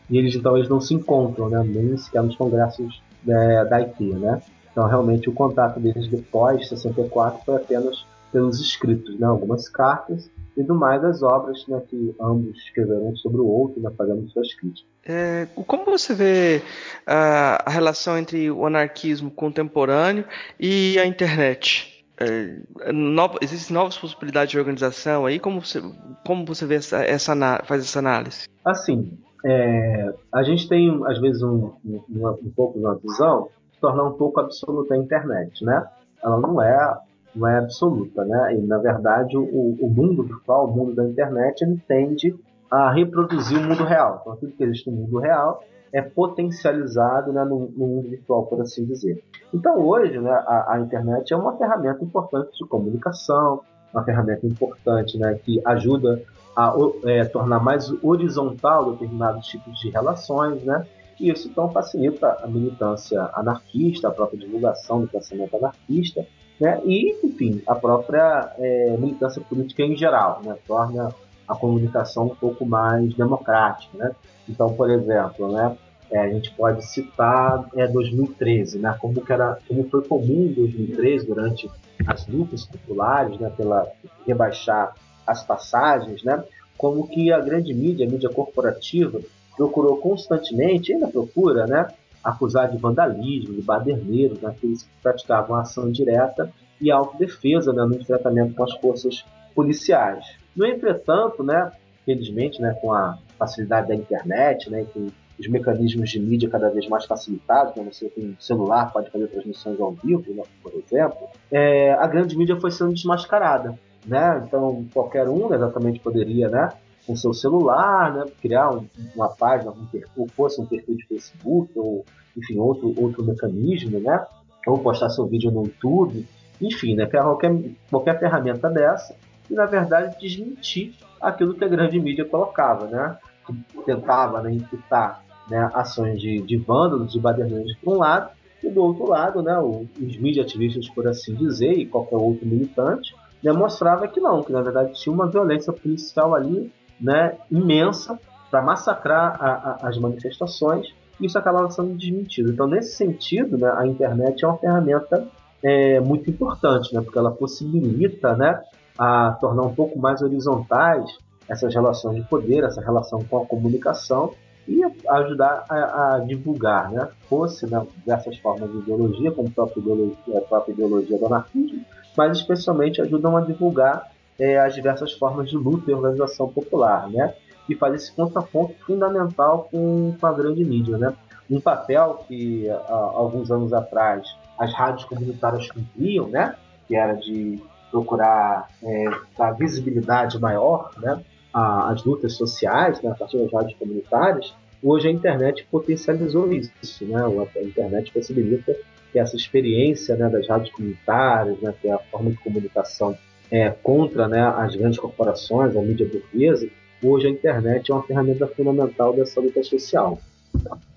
E eles então eles não se encontram, né? Nem sequer nos congressos é, da IT, né? Então, realmente, o contato deles depois de 64 foi apenas pelos escritos, né? algumas cartas e do mais as obras né, que ambos escreveram sobre o outro, né, fazendo suas críticas. É, como você vê a, a, relação entre o anarquismo contemporâneo e a internet? É, no, existem novas possibilidades de organização aí? Como você, como você vê essa, essa faz essa análise? Assim, é, a gente tem às vezes um, um, um pouco de uma visão tornar um pouco absoluta a internet, né? Ela não é não é absoluta, né? E na verdade o, o mundo virtual, o mundo da internet, ele tende a reproduzir o mundo real. Então tudo que existe no mundo real é potencializado né, no, no, mundo virtual, por assim dizer. Então hoje né, a, a, internet é uma ferramenta importante de comunicação, uma ferramenta importante né, que ajuda a é, tornar mais horizontal determinados tipos de relações, né? Isso então facilita a militância anarquista, a própria divulgação do pensamento anarquista, né? e, enfim, a própria é, militância política em geral, né? torna a comunicação um pouco mais democrática. Né? Então, por exemplo, né? É, a gente pode citar é, 2013, né, como, que era, como foi comum em 2013, durante as lutas populares, né, pela rebaixar as passagens, né, como que a grande mídia, a mídia corporativa, procurou constantemente, ainda procura, né, acusar de vandalismo, de baderneiros, naqueles que praticavam ação direta e autodefesa né, no enfrentamento com as forças policiais. No entretanto, né, felizmente, né, com a facilidade da internet, né, com os mecanismos de mídia cada vez mais facilitados, né, você tem um celular, pode fazer transmissões ao vivo, né, por exemplo, é, a grande mídia foi sendo desmascarada. Né? Então, qualquer um exatamente poderia né, com seu celular, né, criar um, uma página, um perfil, fosse um perfil de Facebook ou enfim outro outro mecanismo, né, ou postar seu vídeo no YouTube, enfim, né, qualquer qualquer ferramenta dessa e na verdade desmentir aquilo que a grande mídia colocava, né, que tentava né, imputar né, ações de, de vândalos, de baderneiros por um lado e do outro lado, né, os mídia ativistas, por assim dizer, e qualquer outro militante, demonstrava que não, que na verdade tinha uma violência policial ali né, imensa para massacrar a, a, as manifestações, e isso acabava sendo desmentido. Então, nesse sentido, né, a internet é uma ferramenta é, muito importante, né, porque ela possibilita né, a tornar um pouco mais horizontais essas relações de poder, essa relação com a comunicação e ajudar a, a divulgar, né, fosse né, diversas formas de ideologia, como a própria ideologia, a própria ideologia do anarquismo, mas especialmente ajudam a divulgar é, as diversas formas de luta e organização popular, né? E faz esse contraponto fundamental com, com a grande mídia, né? Um papel que há alguns anos atrás as rádios comunitárias cumpriam, né? Que era de procurar é, dar visibilidade maior, né? às lutas sociais, né? a partir das rádios comunitárias. Hoje a internet potencializou isso, né? A internet possibilita que essa experiência né, das rádios comunitárias, né, que é a forma de comunicação é, contra né, as grandes corporações, a mídia burguesa, hoje a internet é uma ferramenta fundamental dessa luta social.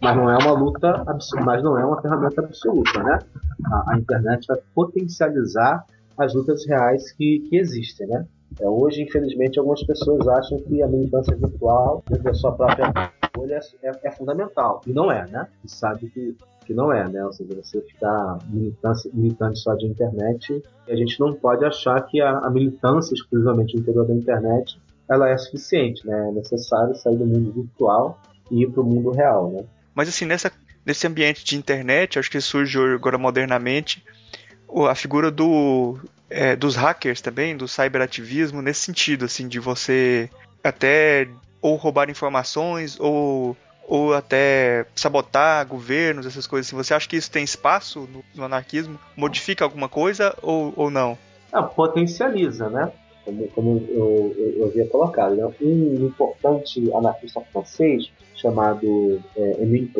Mas não é uma luta mas não é uma ferramenta absoluta, né? A, a internet vai potencializar as lutas reais que, que existem, né? É, hoje, infelizmente, algumas pessoas acham que a militância virtual, dentro da sua própria bolha, é, é, é fundamental. E não é, né? E sabe que que não é, né? Ou seja, você ficar militante, só de internet, a gente não pode achar que a, a militância exclusivamente no interior da internet ela é suficiente, né? É necessário sair do mundo virtual e ir para o mundo real, né? Mas assim, nessa, nesse ambiente de internet, acho que surge agora modernamente a figura do, é, dos hackers também, do cyberativismo, nesse sentido, assim, de você até ou roubar informações ou ou até sabotar governos, essas coisas assim. Você acha que isso tem espaço no, no anarquismo? Modifica alguma coisa ou, ou não? Ah, potencializa, né? Como, como eu, eu, eu, havia colocado. Né? Um importante anarquista francês chamado é, Émile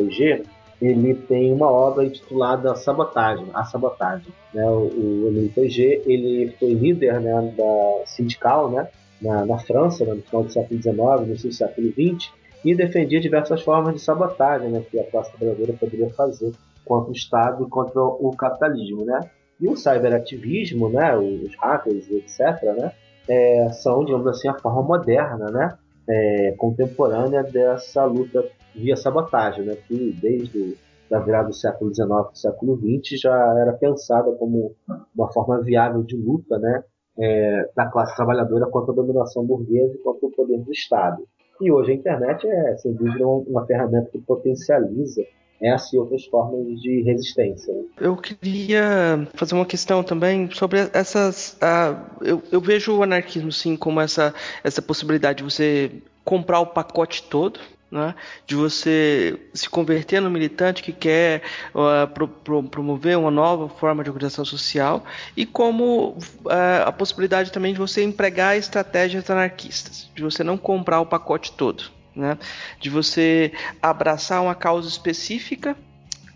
ele tem uma obra intitulada Sabotagem, A Sabotagem. Né? O, o Émile ele foi líder né, da sindical né, na, na França, né, no final do século XIX, no início do século XX, e defendia diversas formas de sabotagem né, que a classe trabalhadora poderia fazer contra o Estado e contra o capitalismo. Né? E o cyberativismo, né, os hackers, etc., né, é, são, digamos assim, a forma moderna, né, é, contemporânea dessa luta via sabotagem, né, que desde da virada do século XIX para o século XX já era pensada como uma forma viável de luta né, é, da classe trabalhadora contra a dominação burguesa e contra o poder do Estado. E hoje a internet é, sem dúvida, uma ferramenta que potencializa essa e outras formas de resistência. Né? Eu queria fazer uma questão também sobre essas. Uh, eu, eu, vejo o anarquismo sim como essa, essa possibilidade de você comprar o pacote todo né, de você se converter no militante que quer uh, pro, pro, promover uma nova forma de organização social e como uh, a possibilidade também de você empregar estratégias anarquistas, de você não comprar o pacote todo, né, de você abraçar uma causa específica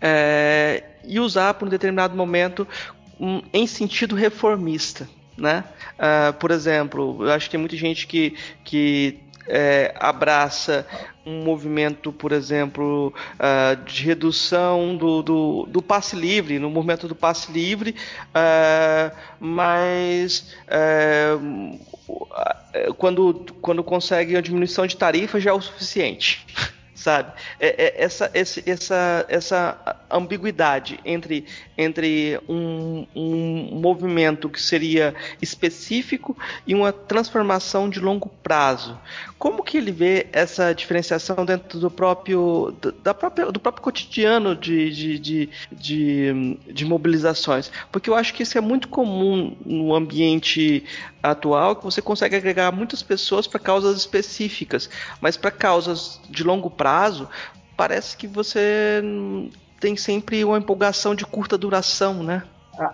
é, e usar por um determinado momento um, em sentido reformista. Né? Uh, por exemplo, eu acho que tem muita gente que, que é, abraça um movimento, por exemplo, uh, de redução do, do, do, passe livre, no movimento do passe livre, uh, mas uh, quando, quando consegue a diminuição de tarifa já é o suficiente. Sabe? É, é, essa, esse, essa, essa ambiguidade entre, entre um, um movimento que seria específico e uma transformação de longo prazo. Como que ele vê essa diferenciação dentro do próprio, da própria, do próprio cotidiano de, de, de, de, de mobilizações? Porque eu acho que isso é muito comum no ambiente atual, que você consegue agregar muitas pessoas para causas específicas, mas para causas de longo prazo, parece que você tem sempre uma empolgação de curta duração, né?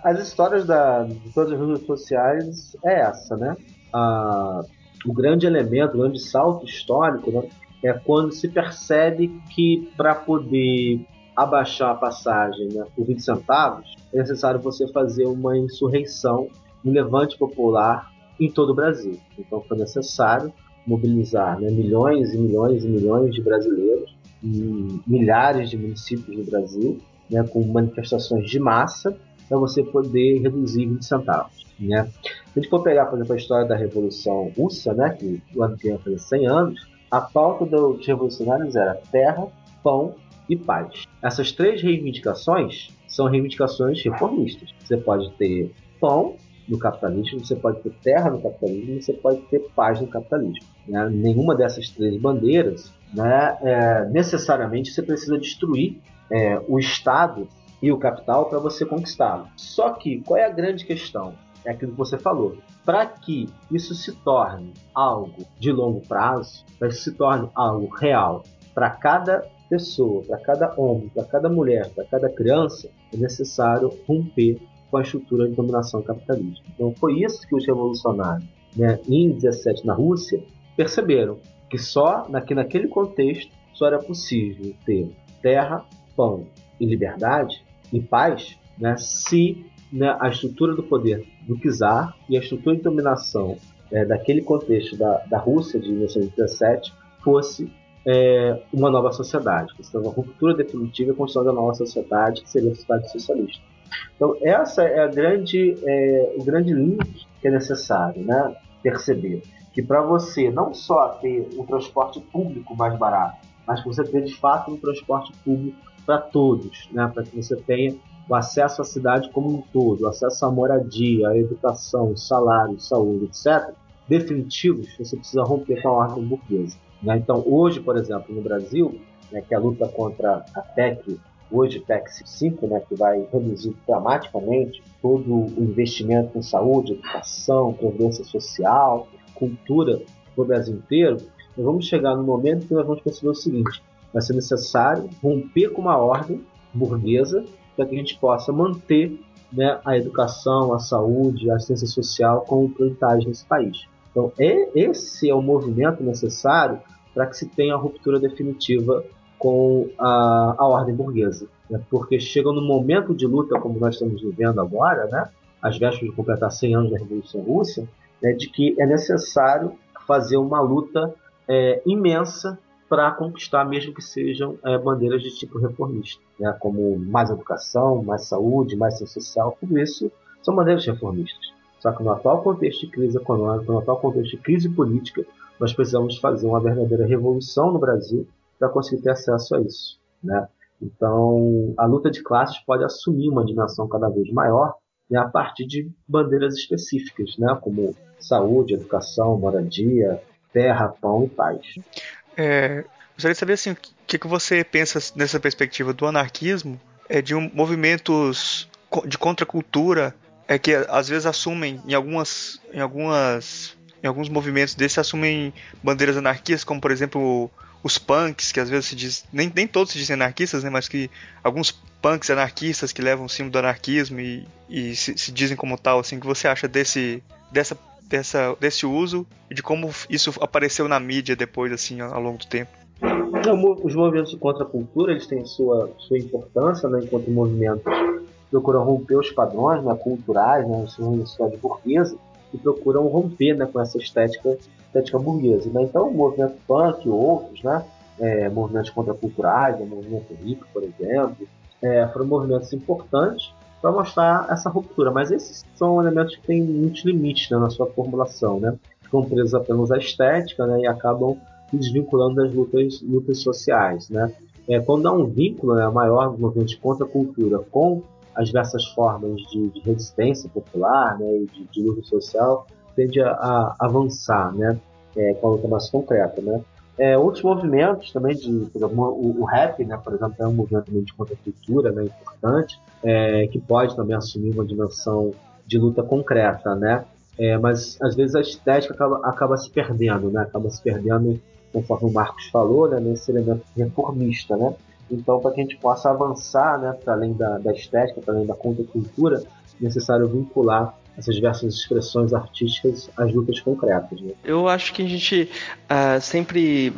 As histórias da, de todas as redes sociais é essa, né? A, o grande elemento, o grande salto histórico, né? é quando se percebe que para poder abaixar a passagem né, por 20 centavos, é necessário você fazer uma insurreição, um levante popular em todo o Brasil. Então foi necessário mobilizar né, milhões e milhões e milhões de brasileiros milhares de municípios do Brasil, né, com manifestações de massa, para você poder reduzir 20 centavos. Né? Se a gente for pegar, por exemplo, a história da Revolução Russa, né, que o ano que vem fazer 100 anos, a pauta dos revolucionários era terra, pão e paz. Essas três reivindicações são reivindicações reformistas. Você pode ter pão no capitalismo, você pode ter terra no capitalismo, você pode ter paz no capitalismo. Né? Nenhuma dessas três bandeiras, né, é, necessariamente você precisa destruir é, o Estado e o capital para você conquistá-lo. Só que qual é a grande questão? É aquilo que você falou. Para que isso se torne algo de longo prazo, para que se torne algo real para cada pessoa, para cada homem, para cada mulher, para cada criança, é necessário romper com a estrutura de dominação capitalista. Então foi isso que os revolucionários, né, em 17 na Rússia, perceberam que só que naquele contexto só era possível ter terra, pão e liberdade e paz, né, se né, a estrutura do poder do czar e a estrutura de dominação é, daquele contexto da, da Rússia de 1917 fosse é, uma nova sociedade, que uma ruptura definitiva e a construção da nova sociedade, que seria a sociedade socialista. Então essa é a grande, é, o grande link que é necessário, né, perceber que para você não só ter um transporte público mais barato, mas que você ter de fato um transporte público para todos, né, para que você tenha o acesso à cidade como um todo, o acesso à moradia, à educação, salário, saúde, etc., definitivos, você precisa romper com a ordem burguesa. Né? Então, hoje, por exemplo, no Brasil, né, que é a luta contra a PEC, hoje PEC 5, né, que vai reduzir dramaticamente todo o investimento em saúde, educação, previdência social, cultura no Brasil inteiro, nós vamos chegar no momento que nós vamos perceber o seguinte: vai ser necessário romper com uma ordem burguesa para que a gente possa manter né, a educação, a saúde, a assistência social como prioridade nesse país. Então, é, esse é o movimento necessário para que se tenha a ruptura definitiva com a, a ordem burguesa. Né? Porque chega no momento de luta, como nós estamos vivendo agora, né? às vésperas de completar 100 anos da Revolução Russa, né? de que é necessário fazer uma luta é, imensa para conquistar, mesmo que sejam é, bandeiras de tipo reformista, né? como mais educação, mais saúde, mais ciência social, tudo isso são bandeiras reformistas. Só que no atual contexto de crise econômica, no atual contexto de crise política, nós precisamos fazer uma verdadeira revolução no Brasil para conseguir ter acesso a isso. Né? Então, a luta de classes pode assumir uma dimensão cada vez maior né, a partir de bandeiras específicas, né, como saúde, educação, moradia, terra, pão e paz. É, gostaria de saber assim, o que, que você pensa nessa perspectiva do anarquismo, é, de um, movimentos de contracultura é que às vezes assumem em algumas em algumas em alguns movimentos desses assumem bandeiras anarquistas, como por exemplo os punks, que às vezes se diz, nem, nem todos se dizem anarquistas, né, mas que alguns punks anarquistas que levam o símbolo do anarquismo e, e se, se, dizem como tal, assim, que você acha desse dessa dessa desse uso e de como isso apareceu na mídia depois assim ao longo do tempo? Os movimentos contra a cultura eles têm sua sua importância, né, enquanto movimentos procuram romper os padrões né, culturais, né, uma sociedade burguesa, e procuram romper né, com essa estética, estética burguesa. Né? Então, o movimento punk e outros, né, é, movimentos contraculturais, o movimento hippie, por exemplo, é, foram movimentos importantes para mostrar essa ruptura. Mas esses são elementos que têm muitos limites né, na sua formulação. Né? Ficam presos apenas à estética né, e acabam desvinculando das lutas, lutas sociais. Né? É, quando há um vínculo né, maior do movimento contra a cultura com as diversas formas de, de resistência popular né, e de, de, luta social, tende a, a avançar né, é, com a luta mais concreta. Né? É, outros movimentos também, de, exemplo, o, o, rap, né, por exemplo, é um movimento de contra-cultura né, importante, é, que pode também assumir uma dimensão de luta concreta, né? É, mas às vezes a estética acaba, acaba se perdendo, né? Acaba se perdendo, conforme o Marcos falou, né? nesse elemento reformista, né? Então, para que a gente possa avançar, né, para além da, da estética, para além da contracultura, é necessário vincular essas diversas expressões artísticas às lutas concretas. Né? Eu acho que a gente uh, sempre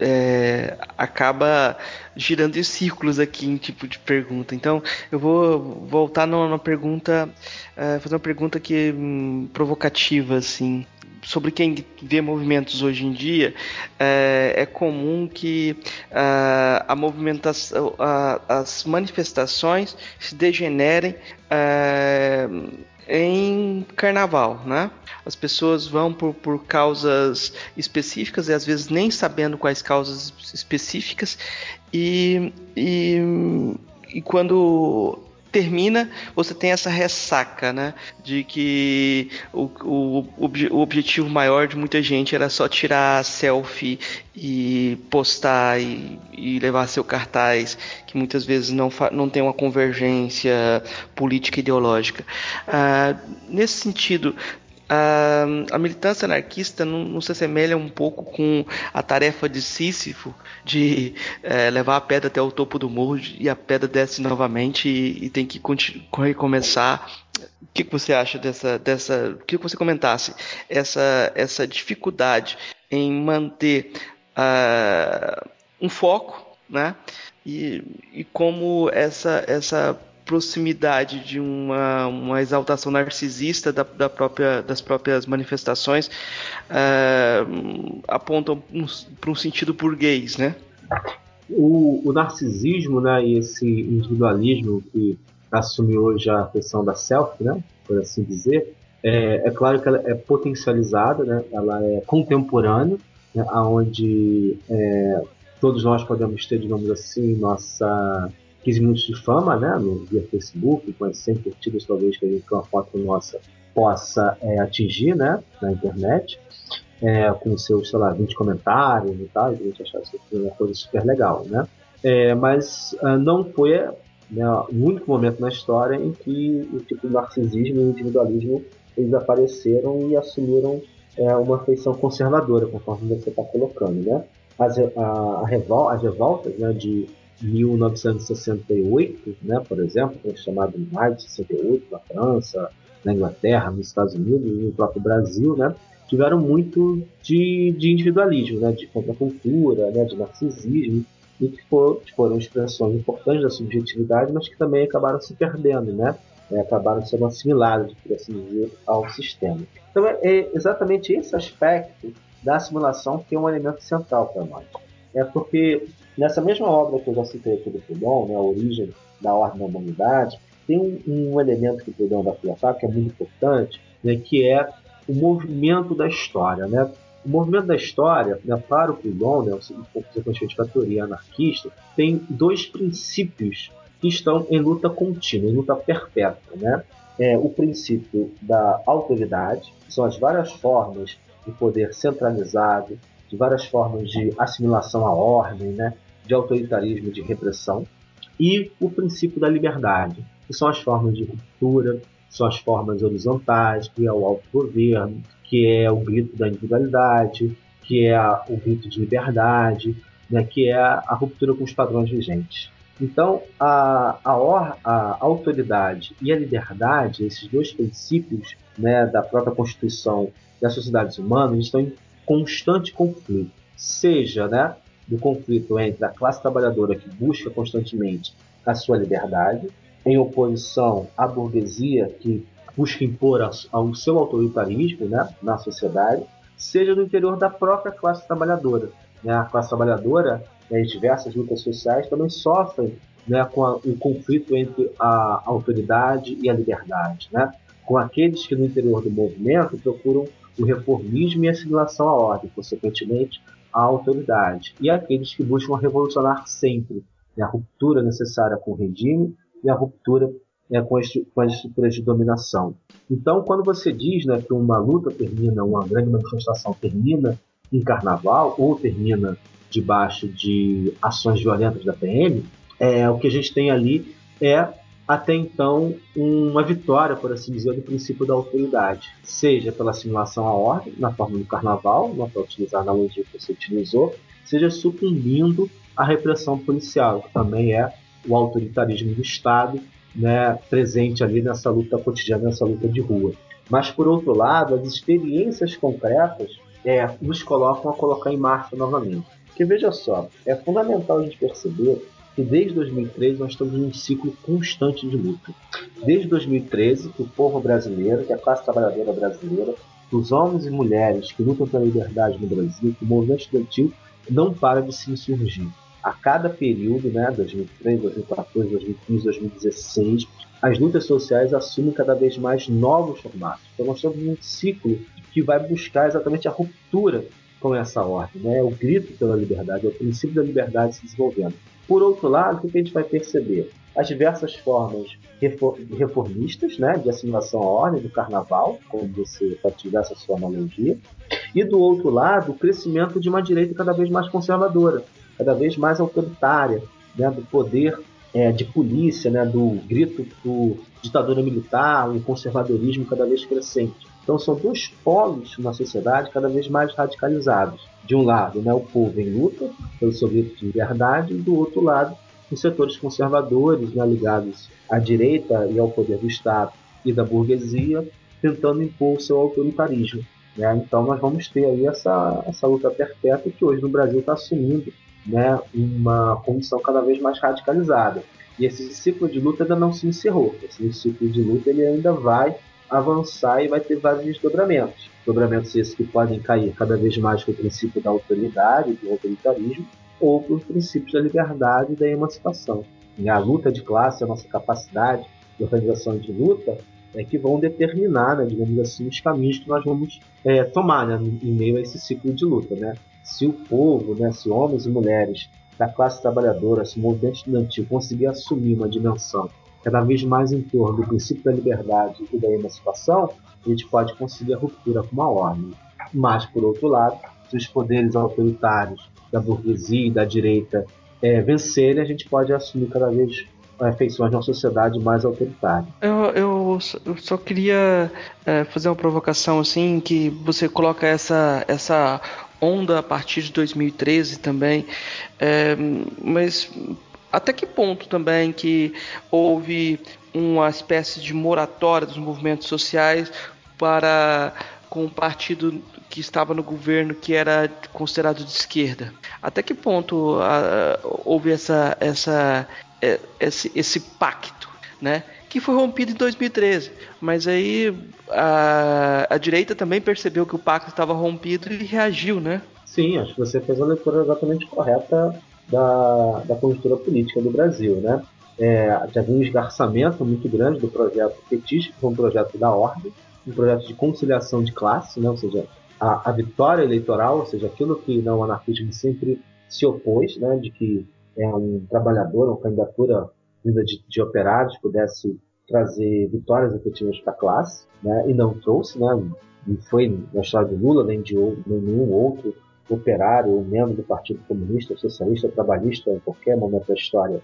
é, acaba girando em círculos aqui em tipo de pergunta. Então, eu vou voltar numa pergunta, uh, fazer uma pergunta que um, provocativa assim sobre quem vê movimentos hoje em dia, é, é comum que uh, a movimentação, uh, as manifestações se degenerem uh, em carnaval, né? As pessoas vão por, por causas específicas e às vezes nem sabendo quais causas específicas e, e, e quando termina, você tem essa ressaca, né? De que o, o, o objetivo maior de muita gente era só tirar selfie e postar e, e levar seu cartaz, que muitas vezes não, não tem uma convergência política e ideológica. Ah, nesse sentido, a, a militância anarquista não, não, se assemelha um pouco com a tarefa de Sísifo de é, levar a pedra até o topo do morro e a pedra desce novamente e, e tem que recomeçar. O que, que você acha dessa, dessa? Que você comentasse essa essa dificuldade em manter uh, um foco, né? E, e como essa essa proximidade de uma, uma exaltação narcisista da, da própria, das próprias manifestações uh, apontam para um sentido burguês, né? O, o, narcisismo né, e esse individualismo que assume hoje a questão da selfie, né, por assim dizer, é, é claro que ela é potencializada, né, ela é contemporânea, né, onde é, todos nós podemos ter, digamos assim, nossa 15 minutos de fama, né, no via Facebook, com as 100 curtidas talvez que, gente, que uma foto nossa possa é, atingir, né, na internet, é, com seus, sei lá, 20 comentários e tal, a gente achar isso uma coisa super legal, né. É, mas uh, não foi né, o único momento na história em que o tipo de narcisismo e individualismo eles apareceram e assumiram é, uma feição conservadora, conforme você está colocando, né. As, a, a revol as revoltas né, de 1968, né, por exemplo, que é chamado Maio de 68 na França, na Inglaterra, nos Estados Unidos no próprio Brasil, né, tiveram muito de, de individualismo, né, de contracultura, né, de narcisismo, e que for, foram expressões importantes da subjetividade, mas que também acabaram se perdendo, né, é, acabaram sendo assimilados, por assim dizer, ao sistema. Então é, é exatamente esse aspecto da assimilação que é um elemento central para nós. É porque Nessa mesma obra que eu já citei aqui do Proudhon, né, a origem da ordem da humanidade, tem um, um elemento que o Proudhon vai colocar que é muito importante, né, que é o movimento da história. Né? O movimento da história, né, para o Proudhon, né, consequentemente a teoria anarquista, tem dois princípios que estão em luta contínua, em luta perpétua. Né? É o princípio da autoridade, que são as várias formas de poder centralizado, de várias formas de assimilação à ordem, né, de autoritarismo, de repressão, e o princípio da liberdade, que são as formas de ruptura, são as formas horizontais, que é o autogoverno, que é o grito da individualidade, que é o grito de liberdade, né, que é a, ruptura com os padrões vigentes. Então, a, a, a, autoridade e a liberdade, esses dois princípios né, da própria Constituição das sociedades humanas, estão constante conflito, seja né, do conflito entre a classe trabalhadora que busca constantemente a sua liberdade, em oposição à burguesia que busca impor o seu autoritarismo né, na sociedade, seja no interior da própria classe trabalhadora. Né? A classe trabalhadora, né, as diversas lutas sociais, também sofrem né, com a, o conflito entre a autoridade e a liberdade, né? com aqueles que no interior do movimento procuram o reformismo e a assimilação à ordem, consequentemente, à autoridade, e aqueles que buscam revolucionar sempre né, a ruptura necessária com o regime e a ruptura né, com, as, estruturas de dominação. Então, quando você diz né, que uma luta termina, uma grande manifestação termina em carnaval ou termina debaixo de ações violentas da PM, é, o que a gente tem ali é até então uma vitória, por assim dizer, do princípio da autoridade, seja pela assimilação à ordem, na forma do carnaval, não para utilizar a analogia que você utilizou, seja sucumbindo à repressão policial, que também é o autoritarismo do Estado, né, presente ali nessa luta cotidiana, nessa luta de rua. Mas, por outro lado, as experiências concretas é, nos colocam a colocar em marcha novamente. Porque veja só, é fundamental a gente perceber que desde 2013 nós estamos em um ciclo constante de luta. Desde 2013, que o povo brasileiro, que a classe trabalhadora brasileira, os homens e mulheres que lutam pela liberdade no Brasil, que o movimento estudantil não para de se insurgir. A cada período, né, 2003, 2014, 2015, 2016, as lutas sociais assumem cada vez mais novos formatos. Então nós estamos em um ciclo que vai buscar exatamente a ruptura com essa ordem, né? o grito pela liberdade, é o princípio da liberdade se desenvolvendo. Por outro lado, o que a gente vai perceber? As diversas formas reformistas, né, de assimilação à ordem do carnaval, como você pode utilizar essa sua analogia, e do outro lado, o crescimento de uma direita cada vez mais conservadora, cada vez mais autoritária, né, do poder é, de polícia, né, do grito por ditadura militar, um conservadorismo cada vez crescente. Então são dois polos na sociedade cada vez mais radicalizados. De um lado, né, o povo em luta pelo seu grito de liberdade, e do outro lado, os setores conservadores né, ligados à direita e ao poder do Estado e da burguesia, tentando impor o seu autoritarismo. Né? Então nós vamos ter aí essa, essa luta perpétua que hoje no Brasil está assumindo né, uma condição cada vez mais radicalizada. E esse ciclo de luta ainda não se encerrou. Esse ciclo de luta ele ainda vai avançar e vai ter vários desdobramentos. Desdobramentos esses que podem cair cada vez mais para o princípio da autoridade, do autoritarismo, ou para os princípios da liberdade e da emancipação. E a luta de classe, a nossa capacidade de organização de luta, é que vão determinar, né, digamos assim, os caminhos que nós vamos é, tomar né, em meio a esse ciclo de luta. Né? Se o povo, né, se homens e mulheres da classe trabalhadora, se o movimento estudantil conseguir assumir uma dimensão cada vez mais em torno do princípio da liberdade e da emancipação, a gente pode conseguir a ruptura com uma ordem. Mas, por outro lado, se os poderes autoritários da burguesia e da direita é, vencerem, a gente pode assumir cada vez é, feições de uma sociedade mais autoritária. Eu, eu, eu só queria é, fazer uma provocação assim, que você coloca essa, essa onda a partir de 2013 também, é, mas até que ponto também que houve uma espécie de moratória dos movimentos sociais para com o partido que estava no governo que era considerado de esquerda. Até que ponto uh, houve essa, essa, uh, esse, esse pacto, né? Que foi rompido em 2013. Mas aí a, a direita também percebeu que o pacto estava rompido e reagiu, né? Sim, acho que você fez a leitura exatamente correta da, da conjuntura política do Brasil. Né? É, já havia um esgarçamento muito grande do projeto petista, que foi um projeto da ordem, um projeto de conciliação de classe, né? ou seja, a, a vitória eleitoral, ou seja, aquilo que o anarquismo sempre se opôs, né? de que é, um trabalhador, uma candidatura vinda de, de operários pudesse trazer vitórias efetivas para a classe, né? e não trouxe, né? não foi na história de Lula nem de nenhum outro operário membro do Partido Comunista, Socialista, Trabalhista, em qualquer momento da história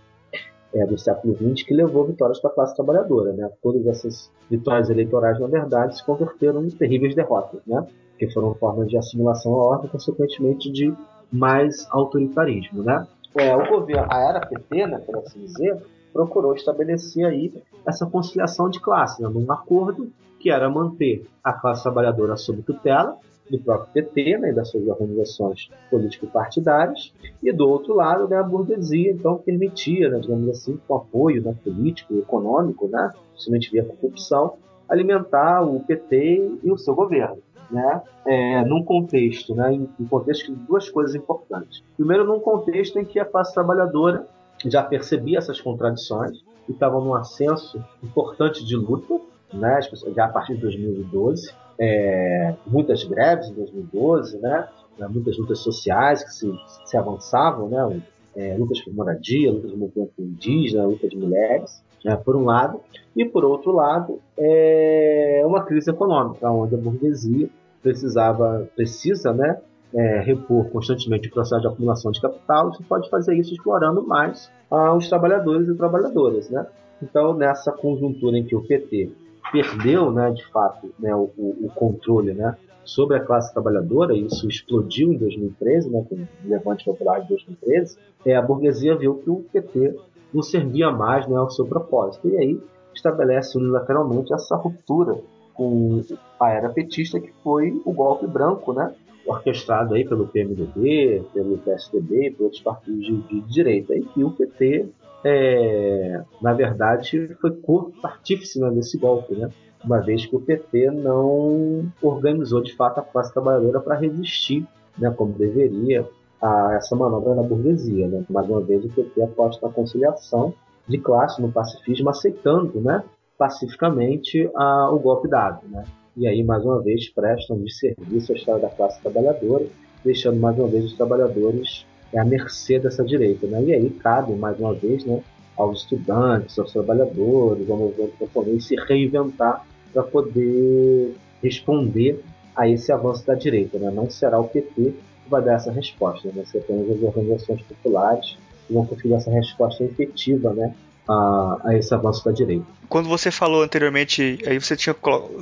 é, do século XX, que levou vitórias para a classe trabalhadora. Né? Todas essas vitórias eleitorais, na verdade, se converteram em terríveis derrotas, né? que foram formas de assimilação à ordem, consequentemente de mais autoritarismo. Né? É, o governo, a era PT, né, por assim dizer, procurou estabelecer aí essa conciliação de classe, né, num acordo que era manter a classe trabalhadora sob tutela do próprio PT né, das suas organizações político-partidárias, e do outro lado né, a burguesia então permitia, né, digamos assim, com apoio né, político e econômico, né, principalmente via corrupção, alimentar o PT e o seu governo. Né, é, num contexto, né, em, em contexto de duas coisas importantes. Primeiro, num contexto em que a classe trabalhadora já percebia essas contradições e estava num ascenso importante de luta, né, já a partir de 2012, é, muitas greves em 2012, né? né, muitas lutas sociais que se, se avançavam, né, é, lutas por moradia, lutas de movimento indígena, luta de mulheres, né, por um lado, e por outro lado, é uma crise econômica, onde a burguesia precisava, precisa, né, é, repor constantemente o processo de acumulação de capital, você pode fazer isso explorando mais ah, os trabalhadores e trabalhadoras, né? Então, nessa conjuntura em que o PT perdeu, né, de fato, né, o, o controle, né, sobre a classe trabalhadora, e isso explodiu em 2013, né, com o levante popular de 2013, é, a burguesia viu que o PT não servia mais né, ao seu propósito. E aí estabelece unilateralmente essa ruptura com a era petista, que foi o golpe branco, né, orquestrado aí pelo PMDB, pelo PSDB e por outros partidos de, de direita, e que o PT, é, na verdade, foi co-partífice né, desse golpe, né? uma vez que o PT não organizou de fato a classe trabalhadora para resistir, né, como deveria, a essa manobra da burguesia. Né? Mais uma vez, o PT aposta na conciliação de classe, no pacifismo, aceitando né, pacificamente a, o golpe dado. Né? e aí mais uma vez prestam de serviço à história da classe trabalhadora, deixando mais uma vez os trabalhadores à mercê dessa direita. Né? E aí cabe mais uma vez né, aos estudantes, aos trabalhadores, ao movimento camponês se reinventar para poder responder a esse avanço da direita. Né? Não será o PT que vai dar essa resposta, né? vai ser as organizações populares que vão conseguir essa resposta efetiva né, a, a esse avanço da direita. Quando você falou anteriormente, aí você tinha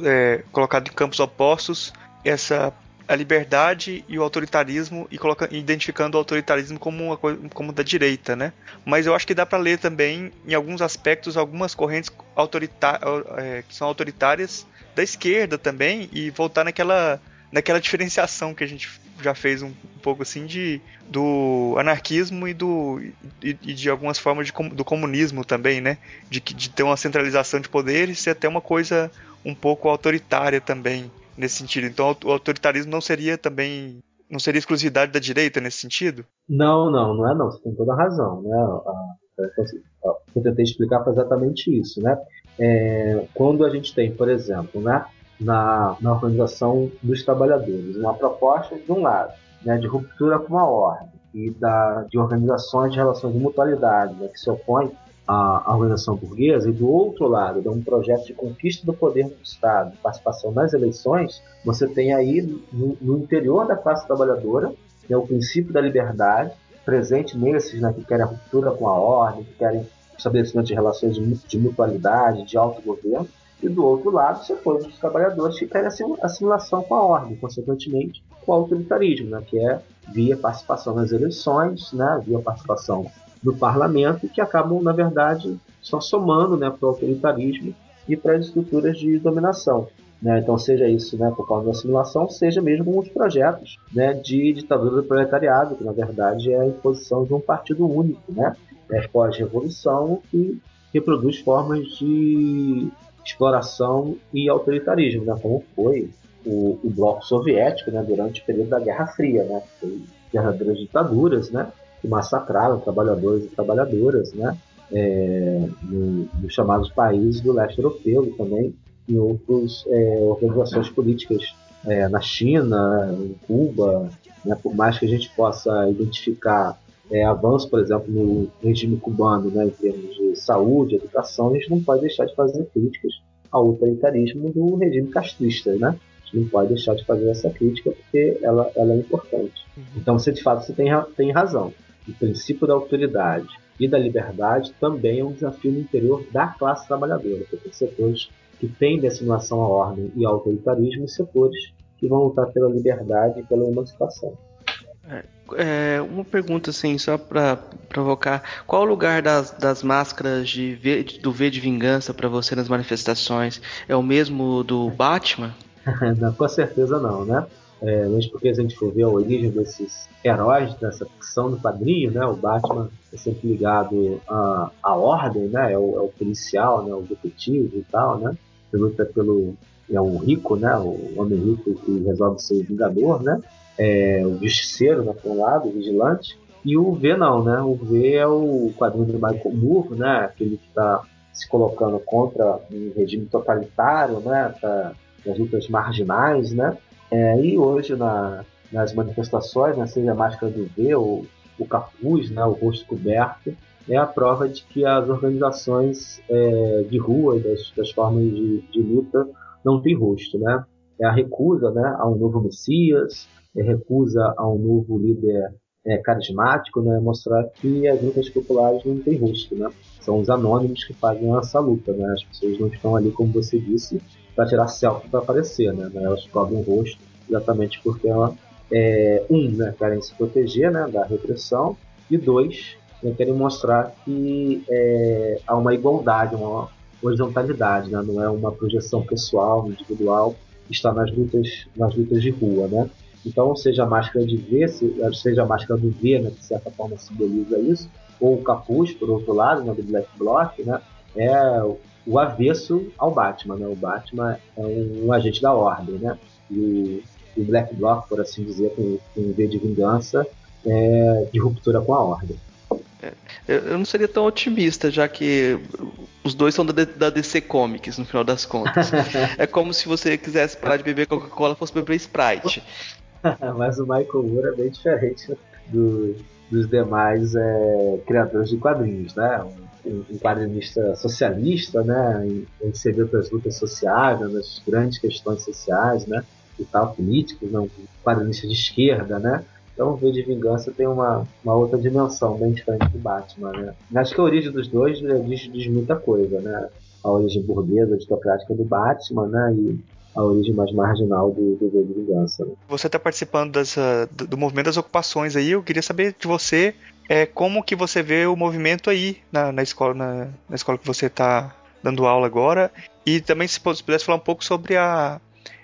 é, colocado em campos opostos essa a liberdade e o autoritarismo e coloca, identificando o autoritarismo como uma como da direita, né? Mas eu acho que dá para ler também em alguns aspectos algumas correntes autorita é, que são autoritárias da esquerda também e voltar naquela naquela diferenciação que a gente já fez um, um pouco assim de do anarquismo e do e, e de algumas formas de, do comunismo também, né? De, de ter uma centralização de poder e até uma coisa um pouco autoritária também nesse sentido. Então o autoritarismo não seria também não seria exclusividade da direita nesse sentido? Não, não, não é não. Você tem toda a razão, né? Eu tentei explicar foi exatamente isso, né? É, quando a gente tem, por exemplo, né, na, na organização dos trabalhadores. Uma proposta, de um lado, né, de ruptura com a ordem e da, de organizações de relações de mutualidade, né, que se opõe à, organização burguesa, e do outro lado, de um projeto de conquista do poder do Estado, participação nas eleições, você tem aí no, no interior da classe trabalhadora né, o princípio da liberdade, presente nesses né, que querem a ruptura com a ordem, que querem estabelecimento de relações de, de mutualidade, de autogoverno, e do outro lado você foi os trabalhadores que querem assimilação com a ordem, consequentemente com o autoritarismo, né, que é via participação nas eleições, né, via participação no parlamento, que acabam, na verdade, só somando né, para o autoritarismo e para as estruturas de dominação. Né? Então, seja isso né, por causa da assimilação, seja mesmo os projetos né, de ditadura do proletariado, que na verdade é a imposição de um partido único, né, é pós-revolução, que reproduz formas de exploração e autoritarismo, né? como foi o, o bloco soviético né? durante o período da Guerra Fria, né? Verdadeiras ditaduras né? Que massacraram trabalhadores e trabalhadoras né? É, no, nos chamados países do leste europeu e também em outras é, organizações políticas é, na China, em Cuba, né? por mais que a gente possa identificar é, avanço, por exemplo, no regime cubano, né, em termos de saúde, educação, a gente não pode deixar de fazer críticas ao autoritarismo do regime castrista, né? A gente não pode deixar de fazer essa crítica porque ela, ela é importante. Uhum. Então, você de fato você tem, tem razão. O princípio da autoridade e da liberdade também é um desafio no interior da classe trabalhadora, porque tem setores que têm assimilação à ordem e ao autoritarismo e setores que vão lutar pela liberdade e pela emancipação. É, é, uma pergunta assim, só para provocar. Qual o lugar das, das máscaras de v, do V de Vingança para você nas manifestações? É o mesmo do Batman? não, com certeza não, né? É, mesmo porque a gente for ver a origem desses heróis dessa ficção do quadrinho, né? O Batman é sempre ligado à, à ordem, né? É o, é o policial, né? O detetive e tal, né? Que luta pelo é o rico, né? O homem rico que resolve ser vingador, né? é, o justiceiro, né, por um lado, o vigilante, e o V não, né? O V é o quadrinho do Michael Moore, né? Aquele que está se colocando contra um regime totalitário, né? Pra, nas lutas marginais, né? É, e hoje na, nas manifestações, né, seja a máscara do V ou o capuz, né, o rosto coberto, é a prova de que as organizações é, de rua e das, das formas de, de, luta não têm rosto. Né? É a recusa né, a um novo Messias, é recusa a um novo líder é, carismático, né, mostrar que as lutas populares não têm rosto. Né? São os anônimos que fazem essa luta. Né? As pessoas não estão ali, como você disse, para tirar selfie para aparecer. Né? Elas cobrem o rosto exatamente porque ela, é, um, né, querem se proteger né, da repressão, e dois, né, querem mostrar que é, há uma igualdade, uma horizontalidade, né, não é uma projeção pessoal, individual, está nas lutas, nas lutas de rua. Né? Então, seja a máscara de V, seja a máscara do V, né, que de certa forma simboliza isso, ou o capuz, por outro lado, né, do Black Block, né, é o avesso ao Batman. Né? O Batman é um, um agente da ordem, né? E o Black Block, por assim dizer, com, com V de vingança, é, de ruptura com a ordem. É, eu não seria tão otimista, já que os dois são da, da DC Comics, no final das contas. é como se você quisesse parar de beber Coca-Cola fosse beber Sprite. Mas o Michael Moore é bem diferente do, dos demais é, criadores de quadrinhos, né? Um, um quadrinista socialista, né? Em, em servir outras lutas sociais, né? nas grandes questões sociais, né? e tal, políticos, não, quadrinista de esquerda, né? Então o V de Vingança tem uma, uma outra dimensão bem diferente do Batman, né? Acho que a origem dos dois né, diz, diz muita coisa, né? A origem burguesa, aristocrática do Batman, né? E a origem mais marginal do, do V de Vingança. Né? Você está participando do, do, movimento das ocupações aí, eu queria saber de você é, como que você vê o movimento aí na, na escola, na, na escola que você está dando aula agora, e também se pudesse falar um pouco sobre a,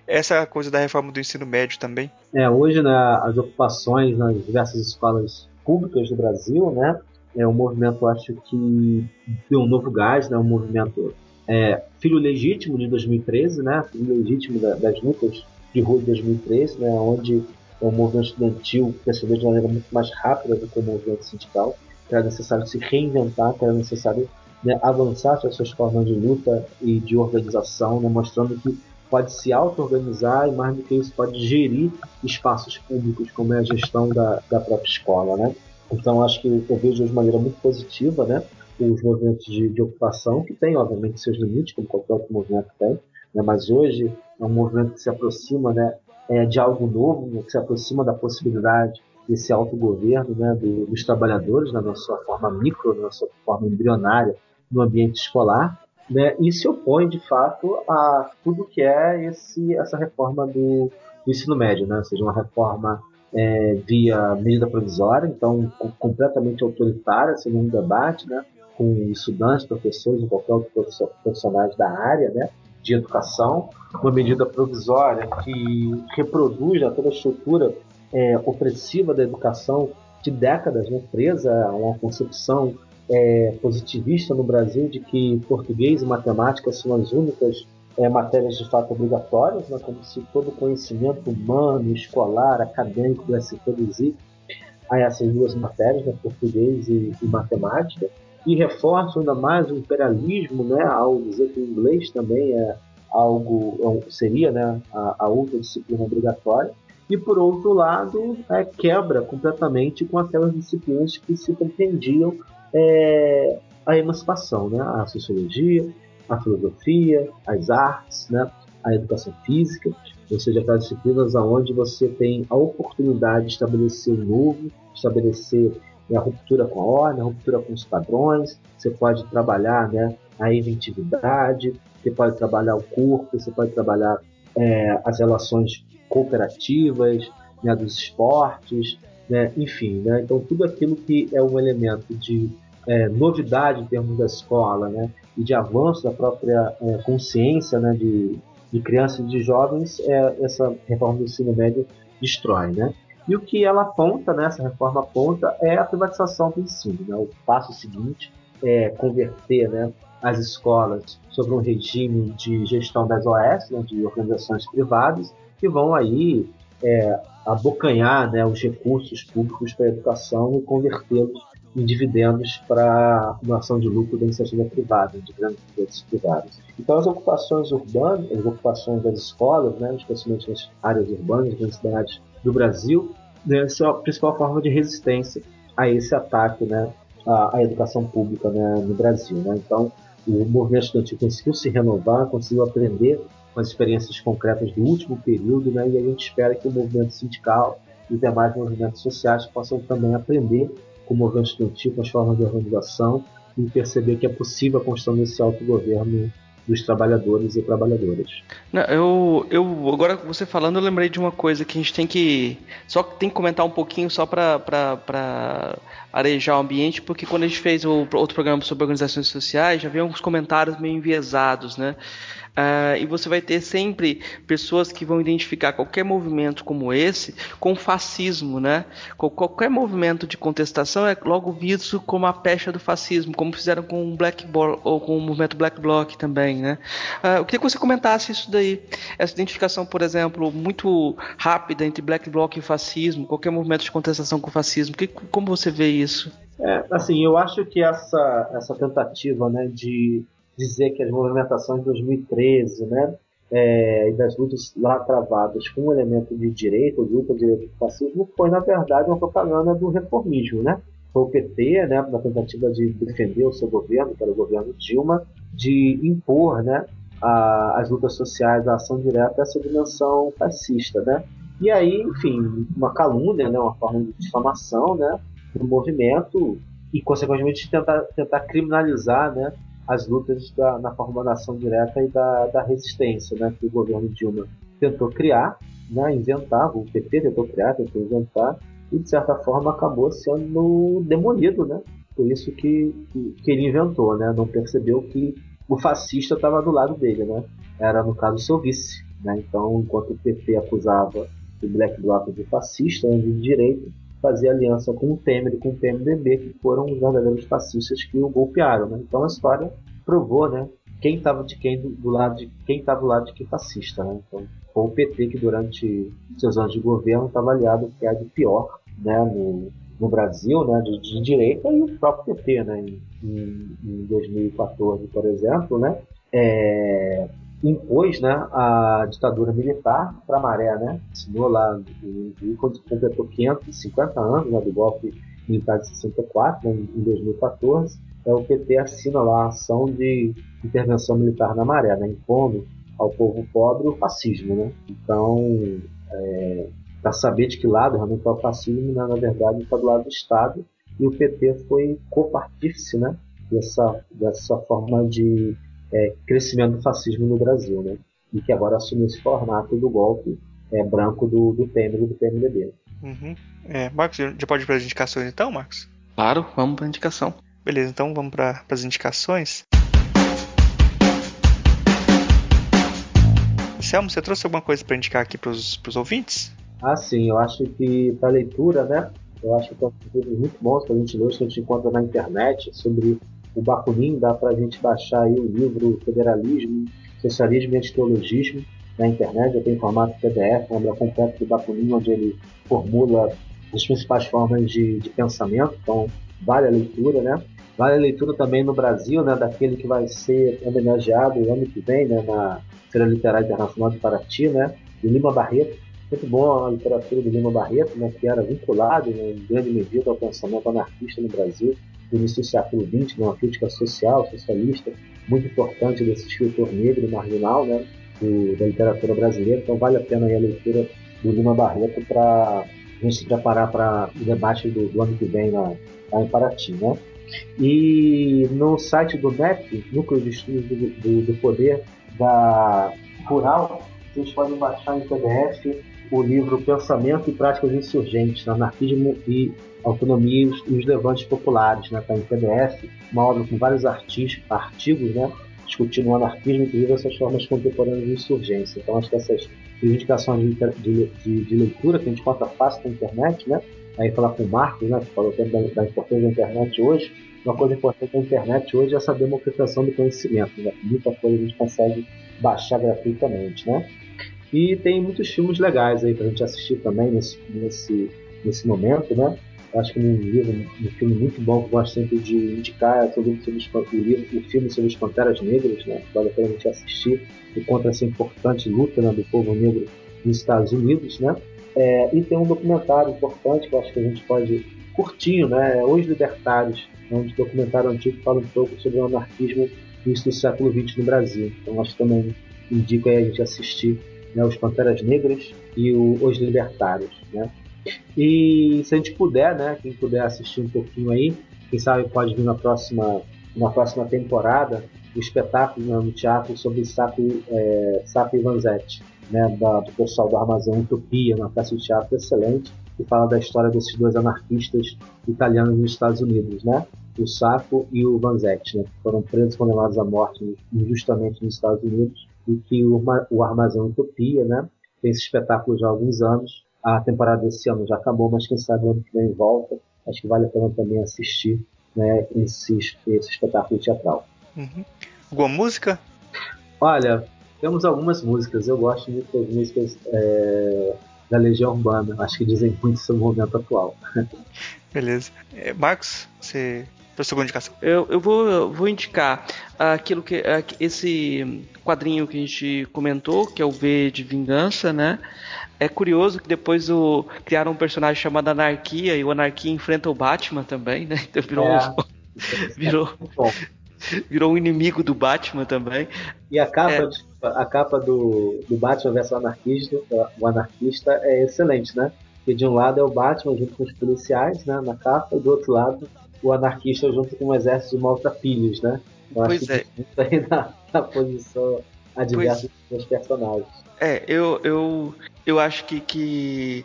essa coisa da reforma do ensino médio também. É, hoje né, as ocupações nas diversas escolas públicas do Brasil, né, é um movimento, acho que deu um novo gás, né, um movimento é, filho legítimo de 2013, né, filho legítimo da, das lutas de rua de 2013, né, onde o movimento estudantil percebeu de maneira muito mais rápida do que o movimento sindical, que era necessário se reinventar, que era necessário né, avançar suas formas de luta e de organização, né, mostrando que pode se auto-organizar e, mais do que isso, pode gerir espaços públicos, como é a gestão da, da própria escola. Né? Então, acho que eu vejo de maneira muito positiva né, os movimentos de, de ocupação, que tem, obviamente, seus limites, como qualquer outro movimento tem, né? mas hoje é um movimento que se aproxima né, é, de algo novo, né, que se aproxima da possibilidade desse autogoverno né, dos trabalhadores, na sua forma micro, na sua forma embrionária, no ambiente escolar, né, e se opõe de fato a tudo que é esse, essa reforma do, do ensino médio, né, ou seja, uma reforma é, via medida provisória, então completamente autoritária, segundo um debate, né, com estudantes, professores qualquer outro profissionais da área, né, de educação, uma medida provisória que reproduz né, toda a estrutura é, opressiva da educação de décadas, né, presa a uma concepção é, positivista no Brasil de que português e matemática são as únicas é, matérias de fato obrigatórias, né, como se todo conhecimento humano, escolar, acadêmico pudesse reduzir a essas duas matérias, né, português e, e, matemática, e reforçam ainda mais o imperialismo, né, ao dizer que o inglês também é algo, é seria né, a, a outra disciplina obrigatória, e por outro lado é, quebra completamente com aquelas disciplinas que se pretendiam é, a emancipação, né? a sociologia, a filosofia, as artes, né? a educação física, ou seja, aquelas disciplinas onde você tem a oportunidade de estabelecer o novo, estabelecer a ruptura com a ordem, a ruptura com os padrões, você pode trabalhar né, a inventividade, você pode trabalhar o corpo, você pode trabalhar é, as relações cooperativas, né, dos esportes, né, enfim, né, então tudo aquilo que é um elemento de é, novidade em termos da escola, né, e de avanço da própria é, consciência, né, de, de crianças e de jovens, é, essa reforma do ensino médio destrói, né. E o que ela aponta, né, essa reforma aponta, é a privatização do ensino. Né? O passo seguinte é converter né, as escolas sobre um regime de gestão das OS, né, de organizações privadas, que vão aí é, abocanhar né, os recursos públicos para a educação e convertê-los em dividendos para acumulação de lucro da iniciativa privada, de grandes empresas privadas. Então, as ocupações urbanas, as ocupações das escolas, né, especialmente nas áreas urbanas, nas cidades do Brasil, né, é a principal forma de resistência a esse ataque né, à, à educação pública né, no Brasil. Né? Então, o movimento estudantil conseguiu se renovar, conseguiu aprender com as experiências concretas do último período, né, e a gente espera que o movimento sindical e demais movimentos sociais possam também aprender com o movimento estudantil, com as formas de organização, e perceber que é possível a construção desse autogoverno dos trabalhadores e trabalhadoras. Não, eu, eu agora você falando, eu lembrei de uma coisa que a gente tem que só tem que comentar um pouquinho só para arejar o ambiente, porque quando a gente fez o outro programa sobre organizações sociais, já vi alguns comentários meio enviesados, né? Uh, e você vai ter sempre pessoas que vão identificar qualquer movimento como esse com fascismo, né? Qualquer movimento de contestação é logo visto como a pecha do fascismo, como fizeram com o Black ou com o movimento Black Bloc também, né? Uh, eu queria que você comentasse isso daí, essa identificação, por exemplo, muito rápida entre Black Bloc e fascismo, qualquer movimento de contestação com o fascismo. Que, como você vê isso? É, assim, eu acho que essa, essa tentativa, né, de dizer que as movimentações de 2013, né, é, e das lutas lá travadas com um elemento de direita, de luta direita do fascismo, foi na verdade uma propaganda do reformismo, né? Foi o PT, né, na tentativa de defender o seu governo, que era o governo Dilma, de impor, né, a, as lutas sociais, a ação direta, essa dimensão fascista, né? E aí, enfim, uma calúnia, né, uma forma de difamação, né, do movimento e, consequentemente, tentar, tentar criminalizar, né, as lutas da, na formulação direta e da, da resistência, né, que o governo Dilma tentou criar, né, inventar, o PT tentou criar, tentou inventar, e de certa forma acabou sendo demolido, né? Por isso que, que, que ele inventou, né? Não percebeu que o fascista estava do lado dele, né? Era no caso seu vice, né? Então, enquanto o PT acusava o Black Bloc de fascista, de direita, fazer aliança com o Temer e com o PMDB, que foram os verdadeiros fascistas que o golpearam. Né? Então a história provou né, quem estava de quem do, lado de quem estava do lado de que fascista. Né? Então, foi o PT que durante seus anos de governo estava aliado que é de pior né, no, no Brasil, né, de, de, direita, e o próprio PT, né, em, em 2014, por exemplo, né, é, impôs né, a ditadura militar para Maré, né? Assinou lá quando completou 550 anos né, do golpe militar de 64, né, em 2014, é, o PT assina lá a ação de intervenção militar na Maré, né, impondo ao povo pobre o fascismo. Né? Então, é, para saber de que lado realmente está o fascismo, né, na verdade está do lado do Estado, e o PT foi copartífice né, dessa, dessa forma de é, crescimento do fascismo no Brasil, né? E que agora assumiu esse formato do golpe é, branco do, do Temer e do PMDB. Uhum. É, Marcos, já pode ir para as indicações então, Marcos? Claro, vamos para a indicação. Beleza, então vamos para as indicações. Selmo, você trouxe alguma coisa para indicar aqui para os ouvintes? Ah, sim, eu acho que para leitura, né? Eu acho que tem livros muito bons para a gente ler, que a gente encontra na internet sobre o Bakunin, dá para a gente baixar aí o livro Federalismo, Socialismo e Antiteologismo na internet, já tem formato PDF, uma obra completa do Bakunin, onde ele formula as principais formas de, de pensamento, então vale a leitura, né? Vale a leitura também no Brasil, né, daquele que vai ser homenageado ano que vem, né, na Feira Literária Internacional de Paraty, né, de Lima Barreto. Muito bom a literatura de Lima Barreto, né, que era vinculado, né, em grande medida, ao pensamento anarquista no Brasil do início do século XX, uma crítica social, socialista, muito importante desse escritor negro marginal né, do, da literatura brasileira. Então vale a pena a leitura do Lima Barreto para a gente se preparar para o debate do, do, ano que vem lá, lá em Paraty. Né? E no site do NEP, Núcleo de Estudos do, do, do Poder da Rural, vocês podem baixar em PDF o livro Pensamento e Práticas Insurgentes, Anarquismo e Autonomia e os Levantes Populares, né? Está em PDF, uma obra com vários artigos, artigos né? discutindo o anarquismo, inclusive essas formas contemporâneas de insurgência. Então, acho que essas indicações de, de, de, leitura que a gente encontra fácil na internet, né? Aí falar com o Marcos, né, que falou da, da importância da internet hoje. Uma coisa importante da internet hoje é essa democratização do conhecimento. Né? Muita coisa a gente consegue baixar gratuitamente, né? E tem muitos filmes legais aí pra gente assistir também nesse, nesse, nesse momento, né? Acho que um livro, um filme muito bom que eu gosto sempre de indicar é sobre, o, livro, o filme sobre as Panteras Negras, né? Vale a pena a gente assistir e conta essa importante luta né, do povo negro nos Estados Unidos, né? É, e tem um documentário importante que eu acho que a gente pode curtinho, né? Os Libertários, é um documentário antigo que fala um pouco sobre o anarquismo início do século XX no Brasil. Então acho que também indico a gente assistir né, os Panteras Negras e o, os Libertários, né? E se a gente puder, né, quem puder assistir um pouquinho aí, quem sabe pode vir na próxima, na próxima temporada o espetáculo né, no teatro sobre Sapi, é, Sapi Vanzetti, né, da, do pessoal do Armazém Utopia, uma peça de teatro excelente, que fala da história desses dois anarquistas italianos nos Estados Unidos, né? O Sapo e o Vanzetti, né? Que foram presos condenados à morte injustamente nos Estados Unidos e que o, o Armazém Utopia, né? Tem esse espetáculo já há alguns anos. A temporada desse ano já acabou, mas quem sabe ano que vem volta. Acho que vale a pena também assistir né, esse, esse espetáculo teatral. Uhum. Alguma música? Olha, temos algumas músicas. Eu gosto muito das músicas é, da Legião Urbana. Acho que dizem muito sobre o momento atual. Beleza. É, Marcos, você para segunda indicação? Eu, eu vou, eu vou indicar aquilo que esse quadrinho que a gente comentou, que é o V de Vingança, né? É curioso que depois o, criaram um personagem chamado Anarquia e o Anarquia enfrenta o Batman também, né? Então virou. É, virou, virou um inimigo do Batman também. E a capa, é. a capa do, do Batman versus o anarquista, o anarquista é excelente, né? Porque de um lado é o Batman junto com os policiais, né, na capa, e do outro lado o anarquista junto com um exército de maltrapilhos, né? Eu pois é. aí na, na posição adversa dos personagens. É, eu, eu, eu acho que, que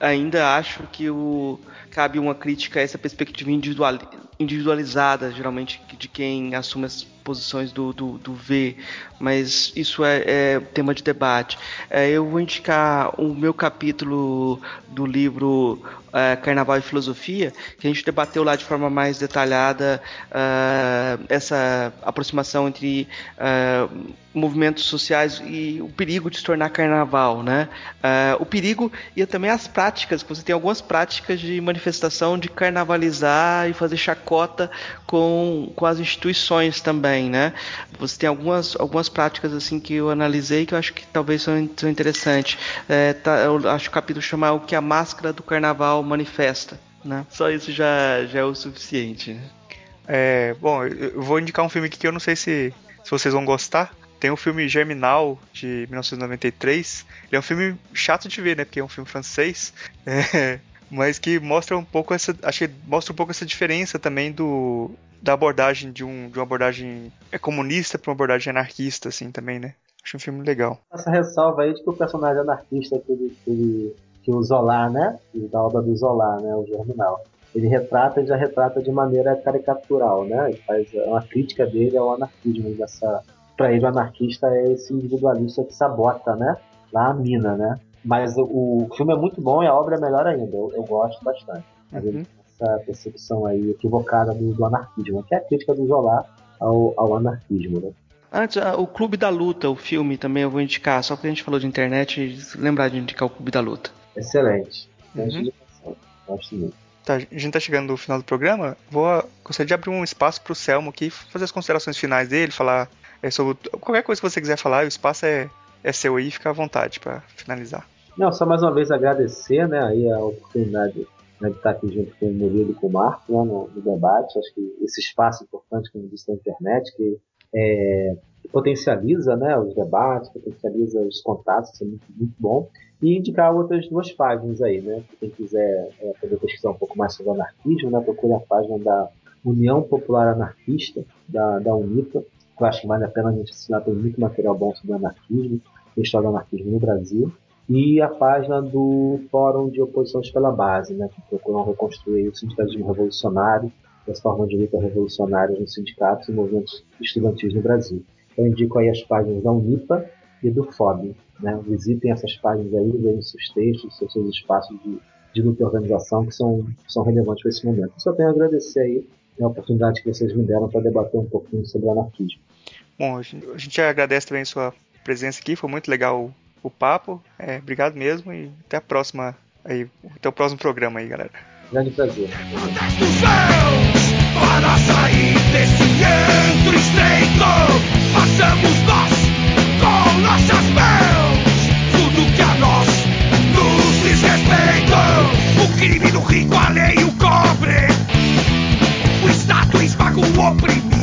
ainda acho que o, cabe uma crítica a essa perspectiva individual, individualizada, geralmente, de quem assume as posições do, do, do V, mas isso é, é tema de debate. É, eu vou indicar o meu capítulo do livro é, Carnaval e Filosofia, que a gente debateu lá de forma mais detalhada uh, essa aproximação entre uh, movimentos sociais e o perigo de se tornar carnaval, né? O perigo e também as práticas, você tem algumas práticas de manifestação de carnavalizar e fazer chacota com, com as instituições também, né? Você tem algumas, algumas práticas assim que eu analisei que eu acho que talvez são, são interessantes. É, tá, eu acho que o capítulo chama o que a máscara do carnaval manifesta, né? Só isso já, já é o suficiente. Né? É, bom, eu vou indicar um filme aqui que eu não sei se, se vocês vão gostar. Tem o filme Germinal, de 1993. Ele é um filme chato de ver, né? Porque é um filme francês. É, mas que mostra um pouco essa. Acho que mostra um pouco essa diferença também do. Da abordagem de, um, de uma abordagem é comunista para uma abordagem anarquista, assim, também, né? Acho um filme legal. Essa ressalva aí de que o personagem anarquista que, ele, que, ele, que o Zola, né? Da obra do Zola, né? O Germinal. Ele retrata e já retrata de maneira caricatural, né? Ele faz uma crítica dele ao anarquismo, dessa, para ele o anarquista é esse individualista que sabota, né? Lá a mina, né? Mas o, o filme é muito bom e a obra é melhor ainda. Eu, eu gosto bastante. Uhum. Essa percepção aí equivocada do, do, anarquismo, que é a crítica do Zola ao, ao anarquismo, né? Antes, ah, o Clube da Luta, o filme também eu vou indicar, só porque a gente falou de internet, lembrar de indicar o Clube da Luta. Excelente. Uhum. Gosto muito. Tá, a gente tá chegando no final do programa. Vou gostaria de abrir um espaço pro Selmo aqui, fazer as considerações finais dele, falar é sobre qualquer coisa que você quiser falar, o espaço é, é seu aí, fica à vontade para finalizar. Não, só mais uma vez agradecer né, aí a oportunidade né, de estar aqui junto com o Murilo e com o Marco né, no, no, debate. Acho que esse espaço importante, como disse, da internet, que é, potencializa né, os debates, potencializa os contatos, isso é muito, muito bom. E indicar outras duas páginas aí, né? Quem quiser é, poder pesquisar um pouco mais sobre anarquismo, né, procure a página da União Popular Anarquista, da, da UNITA, eu acho que vale a pena a gente assinar, tem muito material bom sobre anarquismo, história do anarquismo no Brasil. E a página do Fórum de Oposições pela Base, né, que procuram reconstruir o sindicalismo revolucionário e as formas de luta revolucionárias nos sindicatos e movimentos estudantis no Brasil. Eu indico aí as páginas da Unipa e do FOB. Né? Visitem essas páginas aí, vejam seus textos, seus, seus espaços de, de luta e organização que são, são relevantes para esse momento. Só tenho a agradecer aí a oportunidade que vocês me deram para debater um pouquinho sobre o anarquismo. Bom, a gente agradece também a sua presença aqui, foi muito legal o papo. É, obrigado mesmo e até a próxima aí, até o próximo programa aí, galera. Grande prazer. Para sair desse estreito, façamos nós com nossas mãos tudo que a nós nos. O crime do rico alheio cobre, o Estado esmaga o oprimido.